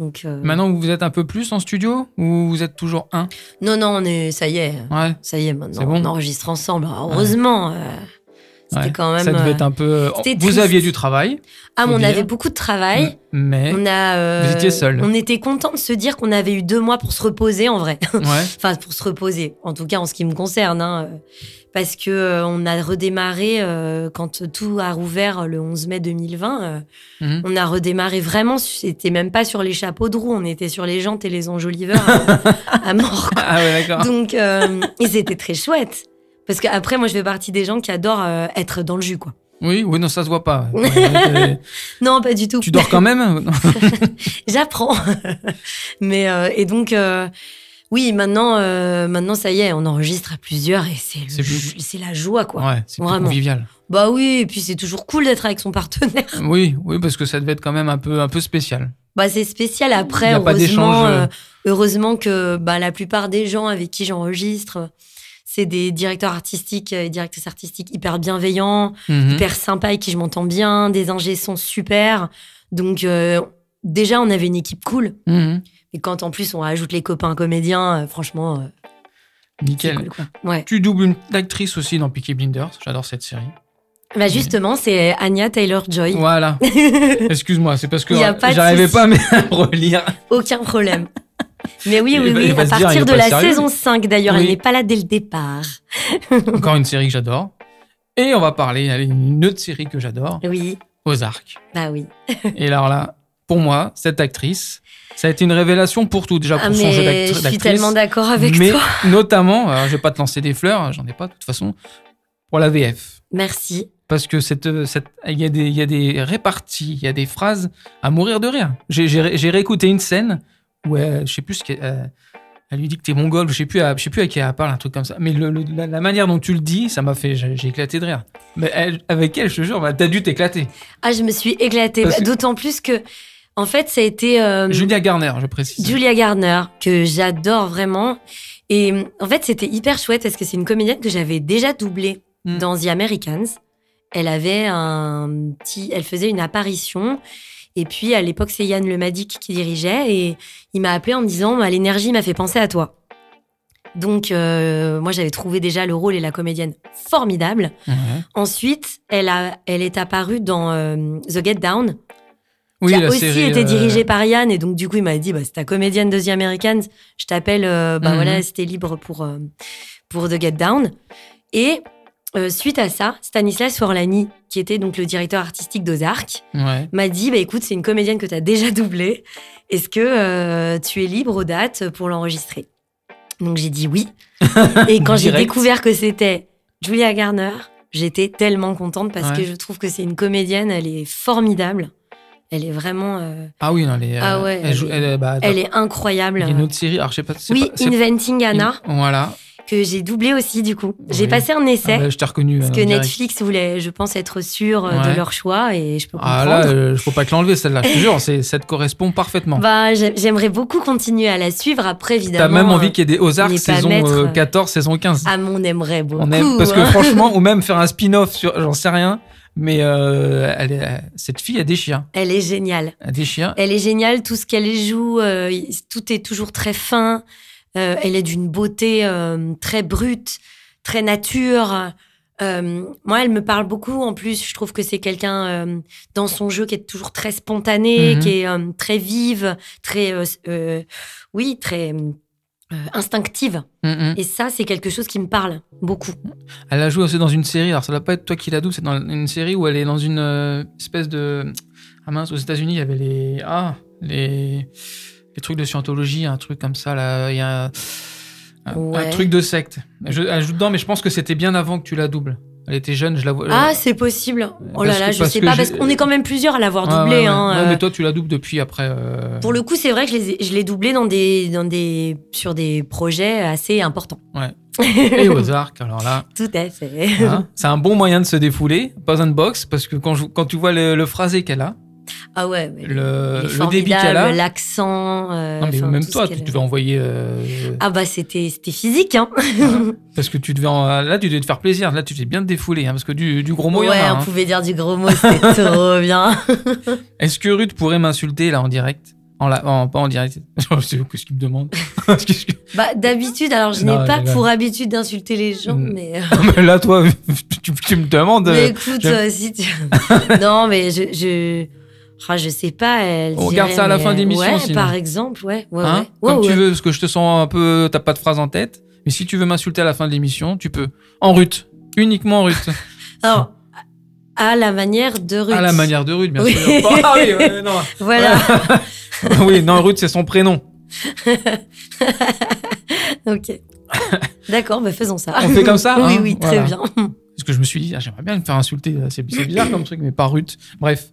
Euh. Donc, euh, Maintenant, vous êtes un peu plus en studio ou vous êtes toujours un? Non, non, on est, ça y est, Ouais. ça y est, maintenant, bon on enregistre ensemble. Heureusement, euh, c'était ouais. quand même. Ça devait euh, être un peu. c'était Vous aviez du travail, Ah, mais on dire. avait beaucoup de travail. mais. On a. euh, Vous étiez seul. On était content de se dire qu'on avait eu deux mois pour se reposer, en vrai. Ouais. enfin, pour se reposer. En tout cas, en ce qui me concerne, hein, euh, parce que euh, on a redémarré euh, quand tout a rouvert le 11 mai 2020. euh, Mhm. On a redémarré vraiment. C'était même pas sur les chapeaux de roue, on était sur les jantes et les enjoliveurs à, à mort. quoi. Ah ouais, d'accord. Donc, euh, et c'était très chouette. Parce qu'après, moi, je fais partie des gens qui adorent euh, être dans le jus, quoi. Oui, oui, non, ça se voit pas. Non, pas du tout. tu dors quand même J'apprends. Mais euh, et donc euh, oui, maintenant euh, maintenant ça y est, on enregistre à plusieurs et c'est C'est plus- la joie quoi. Ouais, c'est convivial. Bah oui, et puis c'est toujours cool d'être avec son partenaire. Oui, oui, parce que ça devait être quand même un peu, un peu spécial. Bah c'est spécial après pas heureusement euh, heureusement que bah la plupart des gens avec qui j'enregistre c'est des directeurs artistiques et directrices artistiques hyper bienveillants, Mhm. hyper sympas avec qui je m'entends bien, des ingés sont super. Donc euh, déjà on avait une équipe cool. Mhm. Et quand en plus on ajoute les copains comédiens, euh, franchement, euh, Nickel. cool, quoi. Ouais. Tu doubles une actrice aussi dans Peaky Blinders. J'adore cette série. Bah justement, c'est Anya Taylor Joy. Voilà. Excuse-moi, c'est parce que j'arrivais pas à me relire. Aucun problème. Mais oui, oui, oui, à dire, partir de la sérieux. saison 5 d'ailleurs, Oui. elle n'est pas là dès le départ. Encore une série que j'adore. Et on va parler allez, une autre série que j'adore, Oui, Ozark. bah oui. Et alors là, pour moi, cette actrice, ça a été une révélation pour tout. Déjà Ah, pour son jeu mais d'actri- je suis d'actrice. tellement d'accord avec mais toi. notamment, alors je vais pas te lancer des fleurs, j'en ai pas de toute façon, pour la VF. Merci. Parce que cette, cette, il y, a des- il y a des réparties, il y a des phrases à mourir de rire. J'ai réécouté une scène elle, je sais plus ce qu'elle euh, elle lui dit que t'es mongol, je sais plus, à, je sais plus à qui elle parle, un truc comme ça. Mais le- le- la, la manière dont tu le dis, ça m'a fait, j'ai éclaté de rire. Mais elle- avec elle, je te jure, bah, t'as dû t'éclater. Ah, je me suis éclatée. Bah, D'autant plus que, en fait, ça a été euh, Julia Garner, je précise. Julia Gardner, que j'adore vraiment. Et en fait, c'était hyper chouette parce que c'est une comédienne que j'avais déjà doublée Mm. dans The Americans. Elle avait un petit, elle faisait une apparition. Et puis à l'époque, c'est Yann Lemadic qui dirigeait et il m'a appelé en me disant bah, l'énergie m'a fait penser à toi. Donc euh, moi j'avais trouvé déjà le rôle et la comédienne formidable. Ouais. Ensuite, elle a, elle est apparue dans euh, The Get Down, Oui, qui a aussi série, été euh, dirigée par Yann. Et donc, du coup, il m'a dit, bah, c'est ta comédienne de The Americans. Je t'appelle, bah Mhm. voilà, c'était libre pour, pour The Get Down. Et euh, suite à ça, Stanislas Forlani, qui était donc le directeur artistique d'Ozark, Ouais. m'a dit, bah écoute, c'est une comédienne que tu as déjà doublée. Est-ce que euh, tu es libre aux dates pour l'enregistrer? Donc, j'ai dit oui. Et quand j'ai découvert que c'était Julia Garner, j'étais tellement contente parce Ouais. que je trouve que c'est une comédienne, elle est formidable. Elle est vraiment. euh, Ah oui, non, elle est, Ah ouais, elle, joue- bah, elle est incroyable. Il y a une autre série, alors je sais pas. Oui, pas- Inventing Anna, Voilà. Que j'ai doublé aussi du coup. J'ai Oui. passé un essai. Ah bah, je t'ai reconnu. Parce euh, que direct. Netflix voulait, je pense, être sûr euh, Ouais. de leur choix et je peux comprendre. Ah là, euh, faut pas te l'enlever celle-là. Je te jure, ça te correspond parfaitement. Bah, j'ai- j'aimerais beaucoup continuer à la suivre. Après, évidemment. T'as même envie euh, qu'il y ait des on pas saison euh, euh, 14, saison 15. Ah, mon aimerait beaucoup. On aime, parce que hein. franchement, ou même faire un spin-off sur, j'en sais rien, mais euh, elle est- cette fille a des chiens. Elle est géniale. Elle a des chiens. Elle est géniale, tout ce qu'elle joue, euh, tout est toujours très fin. Euh, elle est d'une beauté euh, très brute, très nature. Euh, moi, elle me parle beaucoup. En plus, je trouve que c'est quelqu'un dans son jeu qui est toujours très spontané, Mhm. qui est très vive, très, oui, très instinctive. Mm. Et ça, c'est quelque chose qui me parle beaucoup. Elle a joué aussi dans une série. Alors ça doit pas être toi qui la double, c'est dans une série où elle est dans une espèce de ah mince aux États-Unis, il y avait les ah les les trucs de scientologie, un truc comme ça là. Il y a un, un- Ouais. un truc de secte. Je, elle joue dedans, mais je pense que c'était bien avant que tu la doubles. Elle était jeune, je la vois. Ah, c'est possible. Oh là là, que- je sais pas, parce qu'on est quand même plusieurs à l'avoir Ouais, doublé. ouais, ouais. hein, Ouais, euh. mais toi, tu la doubles depuis après. euh, Pour le coup, c'est vrai que je l'ai doublé dans des, dans des, sur des projets assez importants. Et Ozark, alors là, Tout à fait. hein, c'est un bon moyen de se défouler, pas un box, parce que quand, je- quand tu vois le, le phrasé qu'elle a, Ah ouais, mais le, le débit qu'elle a, l'accent. euh, non, mais même toi, tu devais envoyer. euh, Ah bah c'était c'était physique, hein. parce que tu devais en- là, tu devais te faire plaisir. Là, tu devais bien te défouler, hein, parce que du, du gros mot, il y en ouais, a. on hein. pouvait dire du gros mot, c'était trop bien. Est-ce que Ruth pourrait m'insulter là en direct? En, la, en- pas en direct. Je sais ce qu'il me demande. Que- Bah, d'habitude, alors je n'ai pas pour habitude d'insulter les gens, Mm. mais. euh, mais là, toi, tu, tu me demandes. Mais écoute, si tu... non, mais je, je... Ah, je sais pas. Elle On regarde dirait, ça à la fin d'émission, Ouais, sinon. par exemple, ouais. ouais, hein, ouais. Ouais, Comme tu veux, parce que je te sens un peu. T'as pas de phrase en tête. Mais si tu veux m'insulter à la fin de l'émission, tu peux. En rut. Uniquement en rut. Alors, à la manière de Ruth. À la manière de Ruth, bien Oui. sûr. Ah oui, ouais, non. Voilà. oui, non, Ruth, c'est son prénom. ok. D'accord, bah faisons ça. On fait comme ça, Oui, hein oui, très Voilà. bien. Parce que je me suis dit, ah, j'aimerais bien me faire insulter. C'est bizarre comme truc, mais pas Ruth. Bref.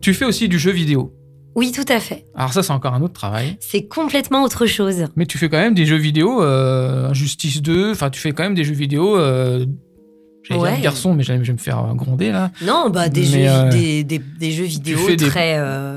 Tu fais aussi du jeu vidéo. Oui, tout à fait. Alors, ça, c'est encore un autre travail. C'est complètement autre chose. Mais tu fais quand même des jeux vidéo, euh, Justice 2. Enfin, tu fais quand même des jeux vidéo. Euh, J'allais dire Ouais. de garçon, mais je vais me faire gronder là. Non, bah des, Mais, jeux, euh, des, des, des jeux vidéo des- très. euh,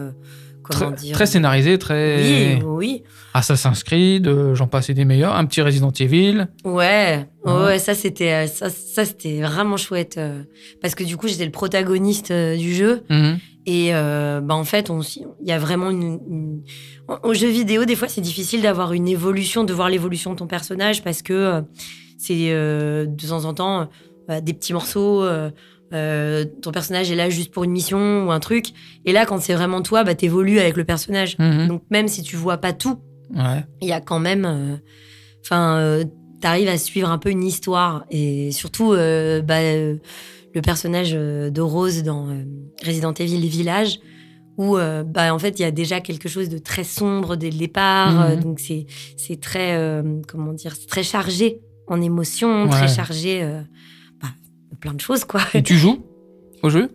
comment Très, dire très scénarisé, très. Oui, oui. Assassin's Creed, euh, j'en passais des meilleurs. Un petit Resident Evil. Ouais, ouais, Ouais. ça c'était euh, ça, ça c'était vraiment chouette euh, parce que du coup j'étais le protagoniste euh, du jeu Mhm. et bah en fait on il y a vraiment une, une- en- jeu vidéo des fois c'est difficile d'avoir une évolution de voir l'évolution de ton personnage parce que c'est de temps en temps euh, des petits morceaux euh, ton personnage est là juste pour une mission ou un truc et là quand c'est vraiment toi bah t'évolues avec le personnage Mhm. donc même si tu vois pas tout Ouais. il y a quand même. euh, Enfin, euh, t'arrives à suivre un peu une histoire. Et surtout, bah, le personnage de Rose dans Resident Evil Village, où bah, en fait, il y a déjà quelque chose de très sombre dès le départ. Mhm. donc, c'est c'est très. comment dire C'est très chargé en émotions, Ouais. très chargé. Plein de choses, quoi. Et tu joues au jeu?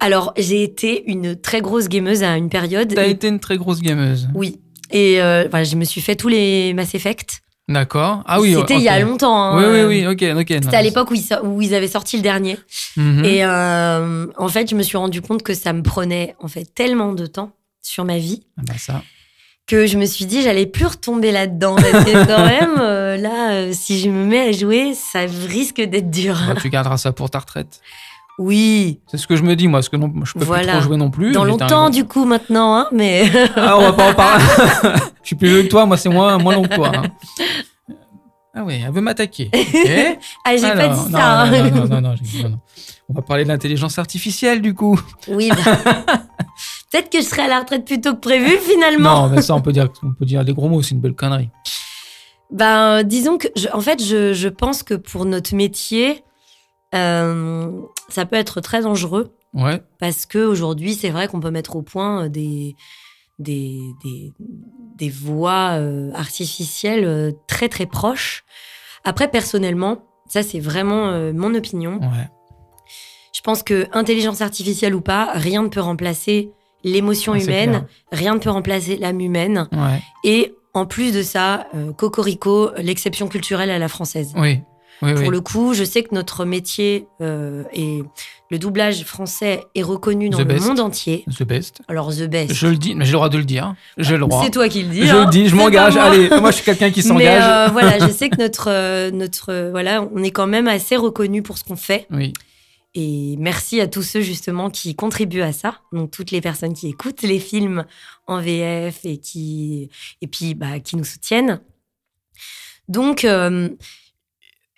Alors, j'ai été une très grosse gameuse à une période. T'as Et- été une très grosse gameuse. Oui. Et euh, voilà, je me suis fait tous les Mass Effect. D'accord. Ah oui. C'était il y a longtemps. hein, Oui, oui, oui. Ok, ok. C'était à l'époque où, où ils avaient sorti le dernier. Mhm. Et euh, en fait, je me suis rendu compte que ça me prenait en fait tellement de temps sur ma vie Ah bah ça. Que je me suis dit j'allais plus retomber là-dedans. Parce que quand même, euh, là, euh, si je me mets à jouer, ça risque d'être dur. Bah, tu garderas ça pour ta retraite. Oui, C'est ce que je me dis, moi, parce que non, je peux Voilà. plus trop jouer non plus. dans un longtemps du coup maintenant, hein, mais Ah, on va pas en parler. je suis plus vieux que toi, moi, c'est moins, moins long que toi. hein. Ah oui, elle veut m'attaquer. Ok. ah, j'ai pas dit non, ça. Non, hein. non, non. On va parler de l'intelligence artificielle, du coup. Oui, bah, peut-être que je serai à la retraite plus tôt que prévu finalement. Non, mais ça, on peut dire, on peut dire des gros mots, c'est une belle connerie. Ben, disons que, je- en fait, je, je pense que pour notre métier, euh, ça peut être très dangereux Ouais. parce que aujourd'hui, c'est vrai qu'on peut mettre au point euh, des des, des, des voix euh, artificielles euh, très très proches. Après, personnellement, ça c'est vraiment euh, mon opinion. Ouais. Je pense que intelligence artificielle ou pas, rien ne peut remplacer l'émotion Ah, humaine, rien ne peut remplacer l'âme humaine. Ouais. Et en plus de ça, euh, Cocorico, l'exception culturelle à la française. Oui. Oui, oui. Pour le coup, je sais que notre métier euh, et le doublage français est reconnu dans The le best. monde entier. The best. Alors, The Best. Je le dis, mais j'ai le droit de le dire. J'ai le droit. C'est toi qui le dis. Je hein. le dis, je m'engage. Allez, moi, je suis quelqu'un qui Mais s'engage. euh, voilà, je sais que notre, notre, voilà, on est quand même assez reconnu pour ce qu'on fait. Oui. Et merci à tous ceux justement qui contribuent à ça. Donc toutes les personnes qui écoutent les films en VF et qui et puis bah, qui nous soutiennent. Donc euh,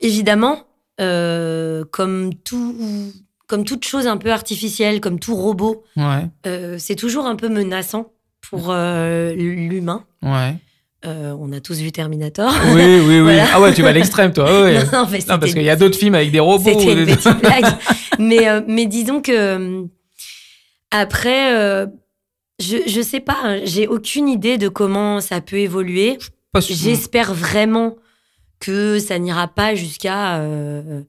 évidemment, euh, comme tout comme toute chose un peu artificielle, comme tout robot, Ouais. euh, c'est toujours un peu menaçant pour l'humain. Ouais. Euh, on a tous vu Terminator. Oui, oui, oui. Voilà. Ah ouais, tu vas à l'extrême, toi. ouais. Non, parce qu'il y a d'autres films avec des robots. C'était une petite blague. mais, euh, mais disons que euh, après, euh, je, je sais pas, hein, j'ai aucune idée de comment ça peut évoluer. J'espère vraiment que ça n'ira pas jusqu'à euh,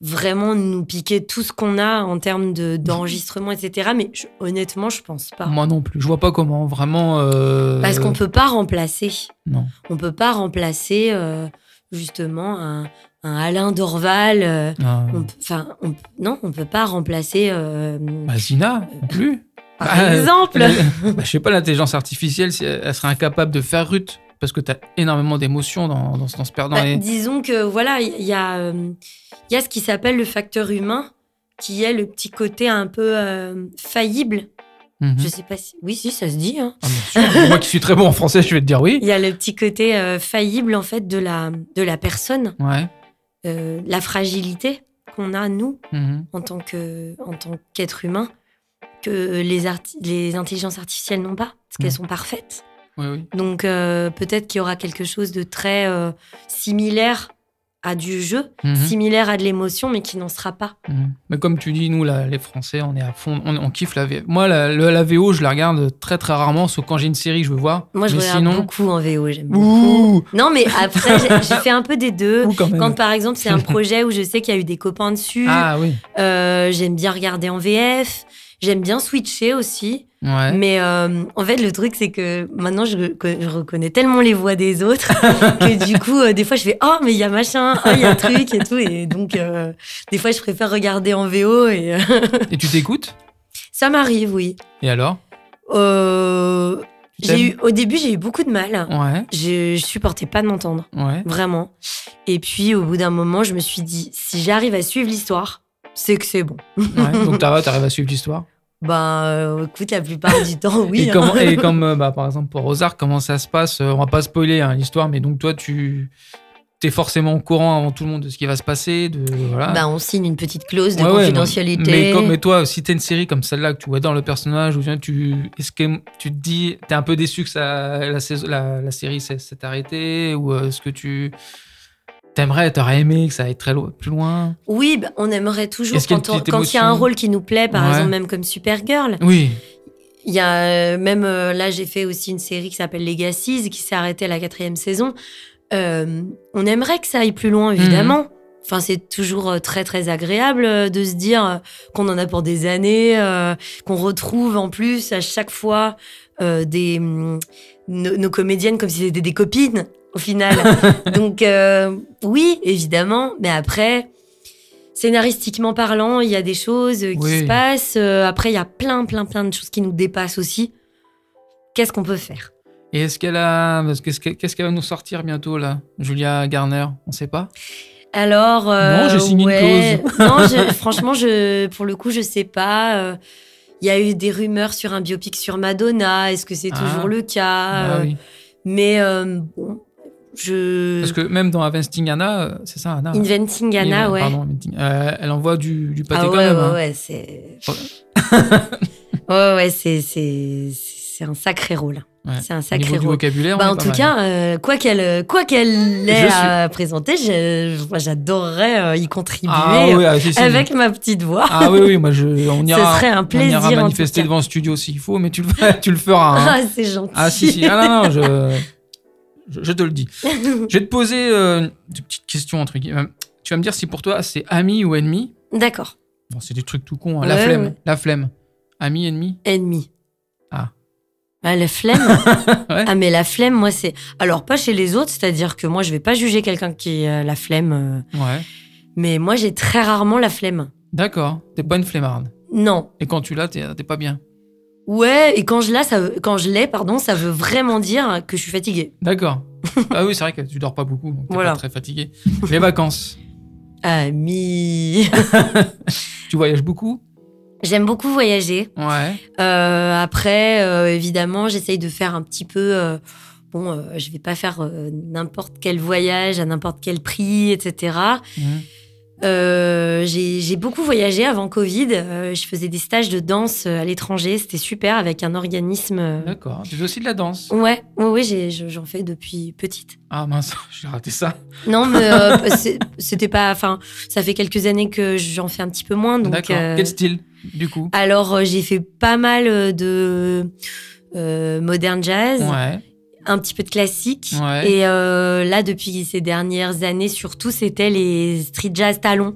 vraiment nous piquer tout ce qu'on a en termes de- d'enregistrement, etc. Mais je- honnêtement, je pense pas. Moi non plus. Je vois pas comment. Vraiment. euh, Parce qu'on peut pas remplacer. Non. On peut pas remplacer euh, justement un, un Alain Dorval. euh, Ah. on on- non, on peut pas remplacer. euh, Bah, Zina, non plus. par Bah, exemple. bah, je sais pas, l'intelligence artificielle, si elle serait incapable de faire Ruth. Parce que tu as énormément d'émotions dans, dans, ce- dans ce perdant. Bah, Et- disons que voilà, il y, a, euh, y a ce qui s'appelle le facteur humain, qui est le petit côté un peu euh, faillible Mhm. Je sais pas si. Oui, si, ça se dit. hein. Ah, bien sûr. Moi qui suis très bon en français, je vais te dire oui. Il y a le petit côté euh, faillible, en fait, de la, de la personne, Ouais. Euh, la fragilité qu'on a, nous, Mhm. en tant qu'être humain, que les, les intelligences artificielles n'ont pas, parce qu'elles Mhm. sont parfaites. Oui, oui. Donc, euh, peut-être qu'il y aura quelque chose de très euh, similaire à du jeu, Mhm. similaire à de l'émotion, mais qui n'en sera pas. Mhm. Mais comme tu dis, nous, là, les Français, on est à fond, on, on kiffe la VO. Moi, la, la VO, je la regarde très très rarement, sauf quand j'ai une série que je veux voir. Moi, je Mais regarde sinon... beaucoup en VO, j'aime beaucoup. Non, mais après, j'ai fait un peu des deux. ouh, quand même. Quand par exemple c'est un projet où je sais qu'il y a eu des copains dessus, Ah oui. euh, j'aime bien regarder en VF, j'aime bien switcher aussi. Ouais. Mais euh, en fait le truc c'est que maintenant je, reco- je reconnais tellement les voix des autres que du coup euh, des fois je fais oh mais il y a machin, oh il y a truc et tout et donc euh, des fois je préfère regarder en VO et Et tu t'écoutes? Ça m'arrive oui. Et alors? Eu au début j'ai eu beaucoup de mal. Ouais. Je, je supportais pas de m'entendre. Ouais. Vraiment. Et puis, au bout d'un moment, je me suis dit, si j'arrive à suivre l'histoire, c'est que c'est bon. ouais. Donc t'arrives à suivre l'histoire. Ben, euh, écoute, la plupart du temps, oui. et, hein. comment, et comme, euh, bah, par exemple, pour Ozark, comment ça se passe Euh, On va pas spoiler hein, l'histoire, mais donc toi, tu es forcément au courant avant tout le monde de ce qui va se passer. De, voilà. Ben, on signe une petite clause de Ouais, ouais, non. confidentialité. mais, comme, mais toi, si t'as une série comme celle-là que tu vois dans le personnage, ou bien tu, est-ce que tu te dis, t'es un peu déçu que ça, la, saison- la, la série s'est, arrêtée, ou est-ce que tu t'aimerais, t'aurais aimé que ça aille très plus loin? Oui, ben, on aimerait toujours, quand il y a un rôle qui nous plaît, par Ouais. exemple, même comme Supergirl. Oui. Il y a euh, même, euh, là, j'ai fait aussi une série qui s'appelle Legacies, qui s'est arrêtée à la quatrième saison. Euh, on aimerait que ça aille plus loin, évidemment. Mhm. Enfin, c'est toujours très très agréable de se dire qu'on en a pour des années, euh, qu'on retrouve en plus à chaque fois euh, des hum, nos, nos comédiennes comme si c'était des copines au final. Donc euh, oui, évidemment, mais après scénaristiquement parlant, il y a des choses qui Oui. se passent. Euh, après, il y a plein plein plein de choses qui nous dépassent aussi. Qu'est-ce qu'on peut faire? Et est-ce qu'elle a, qu'est-ce qu'elle va nous sortir bientôt là, Julia Garner On sait pas? Alors, euh, Non, j'ai signé une ouais. non, je- franchement, je, pour le coup, je sais pas. Il y a eu des rumeurs sur un biopic sur Madonna. Est-ce que c'est Ah. toujours le cas? Ah Euh, oui. Mais euh, bon, je. Parce que même dans Investing Anna, euh, c'est ça Anna. Inventing Anna, Il- ouais. Pardon, Inventing- euh, elle envoie du, du pâté ah quand ouais, même. ouais, hein. ouais, c'est. ouais, ouais, c'est c'est c'est un sacré rôle. Ouais. C'est un sacré niveau du rôle. vocabulaire. Bah, on en tout mal. cas, euh, quoi qu'elle quoi qu'elle ait à présenter, j'adorerais y contribuer Ah oui, ah, si, si. avec ma petite voix. Ah oui, oui, moi je, on ira, serait un on plaisir, ira en tout manifester devant le studio s'il faut, mais tu le, feras- tu le feras. hein. Ah, c'est gentil. Ah si, si, ah non, non, je, je, je te le dis. Je vais te poser euh, une petite question entre guillemets. Tu vas me dire si pour toi c'est ami ou ennemi. D'accord. Bon, c'est des trucs tout cons. hein. La Ouais, flemme, ouais. la flemme. Ami, ennemi. Ennemi. Ah. Ah, la flemme. Ouais. Ah, mais la flemme, moi, c'est. Alors, pas chez les autres, c'est-à-dire que moi, je vais pas juger quelqu'un qui a la flemme. euh, Ouais. Mais moi, j'ai très rarement la flemme. D'accord. T'es pas une flemmarde. Non. Et quand tu l'as, t'es t'es pas bien. Ouais, et quand je l'ai, ça veut- quand je l'ai, pardon, ça veut vraiment dire que je suis fatiguée. D'accord. ah oui, c'est vrai que tu dors pas beaucoup, donc t'es Voilà. pas très fatigué. Les vacances. Ami. Tu voyages beaucoup? J'aime beaucoup voyager. Ouais. Euh, après, euh, évidemment, j'essaye de faire un petit peu. euh, bon, euh, je vais pas faire euh, n'importe quel voyage à n'importe quel prix, etc. Mhm. Euh, j'ai beaucoup voyagé avant Covid. Euh, je faisais des stages de danse euh, à l'étranger. C'était super avec un organisme. D'accord. Tu fais aussi de la danse? Ouais, ouais, ouais, j'en fais depuis petite. Ah mince, j'ai raté ça. Non, mais euh, c'était pas. Enfin, ça fait quelques années que j'en fais un petit peu moins. D'accord. Quel style, du coup? Alors j'ai fait pas mal de modern jazz, Ouais. Un petit peu de classique. Ouais. Et euh, là, depuis ces dernières années, surtout, c'était les street jazz talons.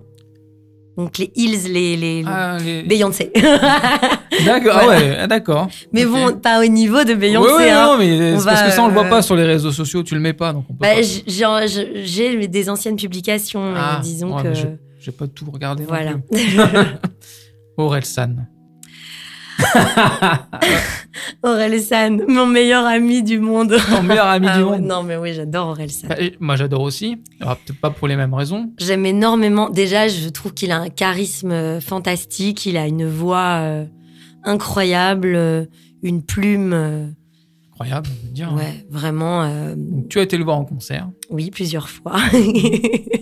Donc les Hills, les, les, Ah, les- Beyoncé. D'accord, ouais, ah, d'accord. mais bon, pas au niveau de Beyoncé. Ouais, hein. non, mais parce va, que ça, on le voit euh, pas sur les réseaux sociaux, tu le mets pas, donc on peut Bah, pas. j'ai des anciennes publications, Ah, disons ouais, que J'ai pas tout regardé. voilà. Aurel San. Aurel San, mon meilleur ami du monde. Ton meilleur ami Ah du ouais, monde. non, mais oui, j'adore Aurel San. Bah, moi, j'adore aussi. Alors, peut-être pas pour les mêmes raisons. J'aime énormément. Déjà, je trouve qu'il a un charisme euh, fantastique. Il a une voix euh, incroyable, euh, une plume. Euh, Incroyable, je veux dire. ouais, vraiment. euh, Donc, tu as été le voir en concert. oui, plusieurs fois.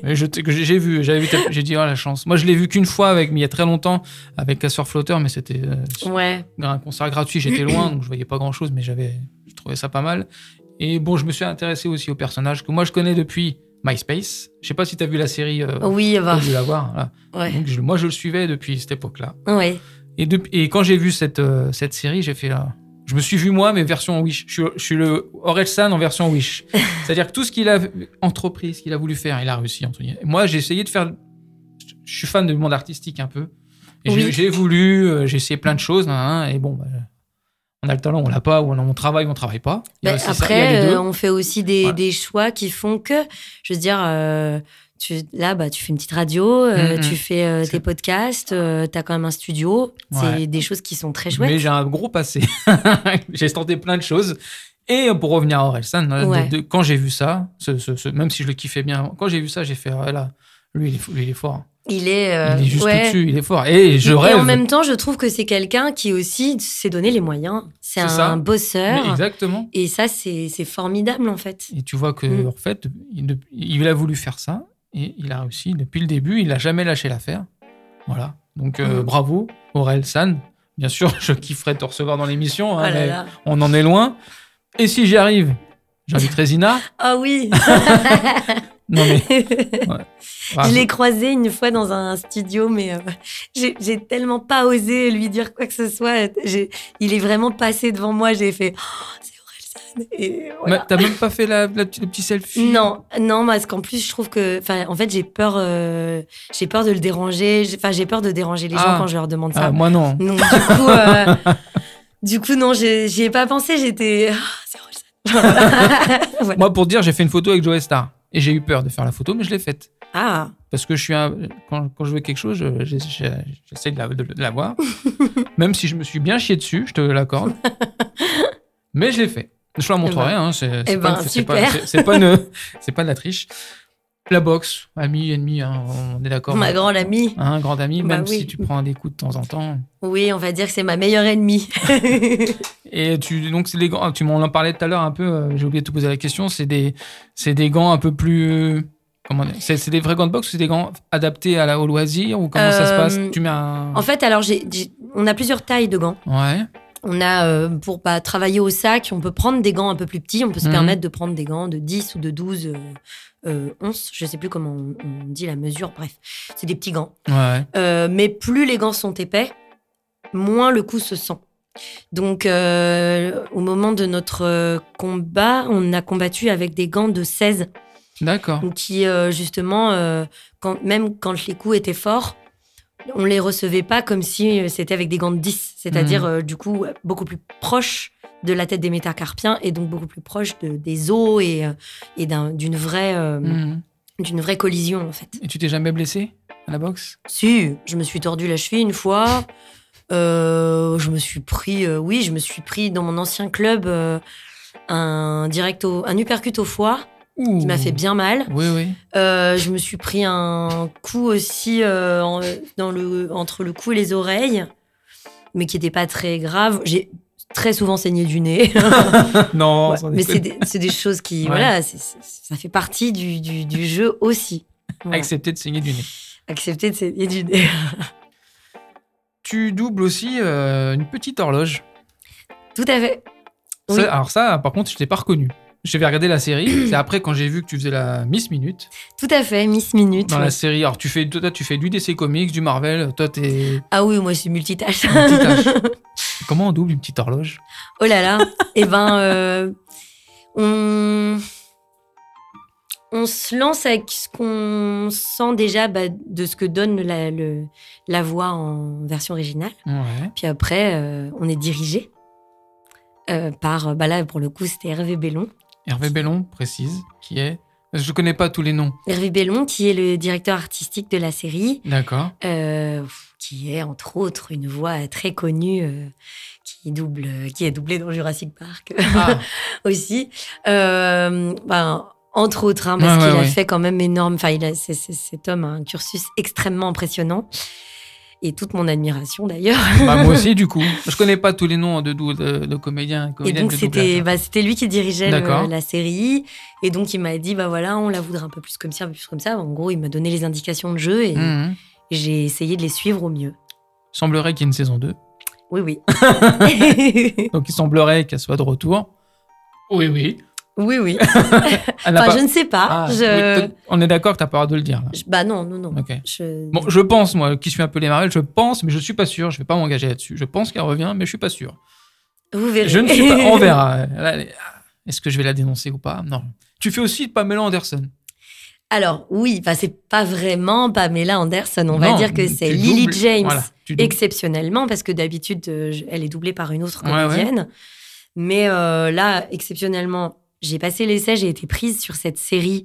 J'ai vu, j'avais vu j'ai dit oh la chance. Moi je l'ai vu qu'une fois avec, mais il y a très longtemps avec Casseur Flotteur, mais c'était euh, ouais. un concert gratuit. J'étais loin, donc je voyais pas grand chose, mais j'avais, je trouvais ça pas mal. Et bon, je me suis intéressé aussi au personnage que moi je connais depuis MySpace. Je sais pas si tu as vu la série. Euh, Oui, bah, dû la voir. ouais. Donc je- moi je le suivais depuis cette époque-là. Ouais. Et, et quand j'ai vu cette, euh, cette série, j'ai fait là. Je me suis vu moi, mais version Wish. Je suis, je suis le Orelsan en version Wish. C'est-à-dire que tout ce qu'il a entrepris, ce qu'il a voulu faire, il a réussi, Anthony. Moi, j'ai essayé de faire. Je suis fan du monde artistique un peu. Et j'ai- Oui. j'ai voulu, euh, j'ai essayé plein de choses. hein, et bon, bah, on a le talent, on l'a pas, ou on travaille, on travaille pas. Bah, ça, après, euh, on fait aussi des choix qui font que, je veux dire, euh, tu, là, bah, tu fais une petite radio, euh, Mhm. tu fais euh, tes podcasts, tu as quand même un studio. C'est des choses qui sont très chouettes. Mais j'ai un gros passé. j'ai tenté plein de choses. Et pour revenir à Orelsan, de- Ouais. de- quand j'ai vu ça, ce- ce- ce- même si je le kiffais bien, quand j'ai vu ça, j'ai fait, ah, là, lui, il est, fou- lui, il est fort. Il est, euh, il est juste ouais. au-dessus, il est fort. Et je Et rêve. en même temps, je trouve que c'est quelqu'un qui aussi s'est donné les moyens. C'est un ça. bosseur. Mais exactement. Et ça, c'est c'est formidable, en fait. Et tu vois que, Mm. en fait, il, il a voulu faire ça et il a réussi. Depuis le début, il n'a jamais lâché l'affaire. Voilà. Donc, euh, Mm. bravo, Aurel San. Bien sûr, je kifferais te recevoir dans l'émission, hein, Ah là mais là. on en est loin. Et si j'y arrive, j'inviterai Zina. Ah oui Non, mais. Je l'ai croisé une fois dans un studio, mais euh, j'ai tellement pas osé lui dire quoi que ce soit. Il est vraiment passé devant moi. J'ai fait oh, voilà. T'as même pas fait la, la le petit selfie? Non, non, parce qu'en plus, je trouve que, en fait, j'ai peur, euh, j'ai peur de le déranger. J'ai- Enfin, j'ai peur de déranger les Ah. gens quand je leur demande ça. Ah, moi non. Donc, du coup, euh, du coup, non, j'y ai pas pensé. J'étais, Ah. Voilà. Moi, pour dire, j'ai fait une photo avec Joe Star. Et j'ai eu peur de faire la photo, mais je l'ai faite. Ah, Parce que je suis un... quand, quand je veux quelque chose, je- j'essaie de la- de de l'avoir. Même si je me suis bien chié dessus, je te l'accorde. Mais je l'ai fait. Je la montrerai. hein, c'est Eh pas, ben, pas, pas, pas de la triche. La boxe, ami, ennemi, hein, on est d'accord. ma grande amie. Un grand ami, Bah même oui. si tu prends des coups de temps en temps. Oui, on va dire que c'est ma meilleure ennemie. Et tu, donc, c'est des gants, tu m'en en parlais tout à l'heure un peu, euh, j'ai oublié de te poser la question, c'est des, des gants un peu plus. euh, C'est des vrais gants de boxe ou c'est des gants adaptés à la, au loisir ou comment ça se Euh, passe Tu mets un. En fait, alors, on a plusieurs tailles de gants. Ouais. On a, euh, pour bah, travailler au sac, on peut prendre des gants un peu plus petits. On peut se Mhm. permettre de prendre des gants de 10 ou de 12 euh, euh, onces. Je sais plus comment on, on dit la mesure. Bref, c'est des petits gants. Ouais. Euh, mais plus les gants sont épais, moins le coup se sent. Donc, euh, au moment de notre euh, combat, on a combattu avec des gants de 16. D'accord. Donc, qui, euh, justement, euh, quand, même quand les coups étaient forts, on les recevait pas comme si euh, c'était avec des gants de 10. C'est-à-dire, Mhm. euh, du coup, beaucoup plus proche de la tête des métacarpiens et donc beaucoup plus proche de- des os et, euh, et d'un- d'une vraie, euh, d'une vraie collision, en fait. Et tu t'es jamais blessé à la boxe? Si, je me suis tordu la cheville une fois. Euh, je me suis pris, euh, oui, je me suis pris dans mon ancien club euh, un direct au, un uppercut au foie qui m'a fait bien mal. Oui, oui. Euh, je me suis pris un coup aussi euh, en- dans le, entre le cou et les oreilles, mais qui n'était pas très grave. J'ai très souvent saigné du nez. non, Ouais, mais c'est des, des choses qui, Ouais. voilà, ça fait partie du, du- du jeu aussi. Voilà. Accepter de saigner du nez. Accepter de saigner du nez. Tu doubles aussi euh, une petite horloge. Tout à fait. Ça, alors ça, par contre, je t'ai pas reconnu. J'avais regardé la série. c'est après quand j'ai vu que tu faisais la Miss Minute Tout à fait, Miss Minute. dans ouais. la série. Alors tu fais, toi, tu fais du DC Comics, du Marvel. Toi, t'es Ah oui, moi je suis multitâche. multitâche. Comment on double une petite horloge? Oh là là. Eh ben, euh, on... on se lance avec ce qu'on sent déjà bah, de ce que donne la, le- la voix en version originale. Ouais. Puis après, euh, on est dirigé euh, par, bah là pour le coup, c'était Hervé Bellon. Hervé Bellon précise qui est. Je connais pas tous les noms. Hervé Bellon, qui est le directeur artistique de la série, D'accord. euh, qui est entre autres une voix très connue euh, qui double, qui est doublée dans Jurassic Park. Ah, aussi. Euh, ben, entre autres, hein, parce ouais, qu'il a fait quand même énorme. Enfin, il a- cet homme a un cursus extrêmement impressionnant. Et toute mon admiration d'ailleurs. Bah, moi aussi, du coup. Je connais pas tous les noms de, de, de comédiens et donc c'était bah, c'était lui qui dirigeait le- la série et donc il m'a dit bah voilà on la voudrait un peu plus comme ça, un peu plus comme ça. En gros il m'a donné les indications de jeu et Mhm. j'ai essayé de les suivre au mieux. Semblerait qu'il y ait une saison 2. Oui oui. Donc il semblerait qu'elle soit de retour. Oui, oui. Oui oui. Enfin pas- je ne sais pas. Ah, je... oui, on est d'accord que tu n'as pas le droit de le dire. Là. je- Bah non non non. Je... Bon, je pense, moi, qui suis un peu les Marvel, je pense, mais je suis pas sûr. Je vais pas m'engager là-dessus. Je pense qu'elle revient, mais je suis pas sûr. Vous verrez. Je ne suis pas. On verra. Est- Est-ce que je vais la dénoncer ou pas? Non. Tu fais aussi Pamela Anderson. Alors oui, enfin c'est pas vraiment Pamela Anderson. On va dire que c'est Lily doubles- James. Voilà, exceptionnellement, parce que d'habitude, euh, elle est doublée par une autre Ouais, ouais. comédienne. Mais euh, là, exceptionnellement, j'ai passé l'essai, j'ai été prise sur cette série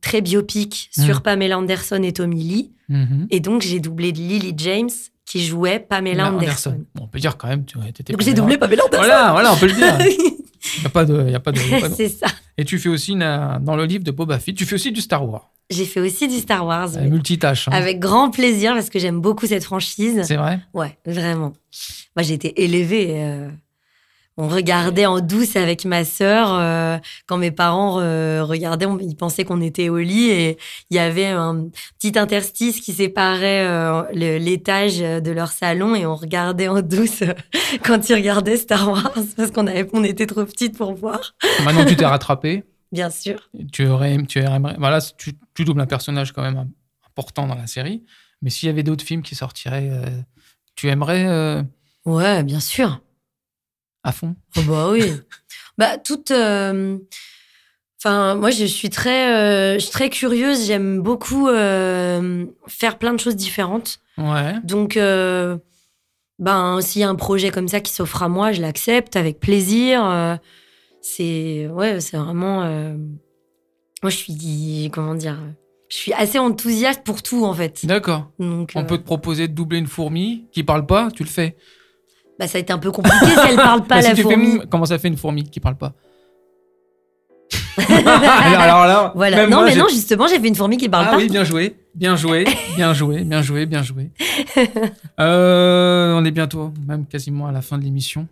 très biopique sur Mm. Pamela Anderson et Tommy Lee. Mhm. Et donc, j'ai doublé Lily James qui jouait Pamela Anderson. Bon, on peut dire quand même, tu étais Donc, j'ai doublé Pamela Anderson. Voilà, voilà, on peut le dire. Il n'y a pas de. y a pas de, C'est ça. Et tu fais aussi une- dans le livre de Boba Fett, tu fais aussi du Star Wars. J'ai fait aussi du Star Wars. Euh, multitâche. hein. Avec grand plaisir parce que j'aime beaucoup cette franchise. C'est vrai? Ouais, vraiment. Moi, j'ai été élevée. euh, on regardait en douce avec ma sœur. euh, quand mes parents euh, regardaient, on- ils pensaient qu'on était au lit et il y avait un petit interstice qui séparait euh, l'étage de leur salon et on regardait en douce quand ils regardaient Star Wars parce qu'on avait, on était trop petites pour voir, Maintenant, tu t'es rattrapé. bien sûr. Tu aurais, tu aimerais, voilà, tu, tu doubles un personnage quand même important dans la série. Mais s'il y avait d'autres films qui sortiraient, tu aimerais Ouais, bien sûr. À fond Oh bah oui. bah toute. euh, Enfin, moi, je suis très, euh, je suis très curieuse. J'aime beaucoup euh, faire plein de choses différentes. Ouais. Donc, euh, ben, s'il y a un projet comme ça qui s'offre à moi, je l'accepte avec plaisir. c'est, ouais, c'est vraiment. moi, je suis, comment dire, je suis assez enthousiaste pour tout en fait. D'accord. Donc, On peut te proposer de doubler une fourmi qui parle pas, tu le fais. Bah, ça a été un peu compliqué si elle parle pas si la fourmi. comment ça fait une fourmi qui parle pas Alors là, Voilà. non, moi, mais non, justement, j'ai fait une fourmi qui parle Ah pas. oui, bien joué, bien joué, bien joué, bien joué, bien joué. Euh, on est bientôt, même quasiment à la fin de l'émission.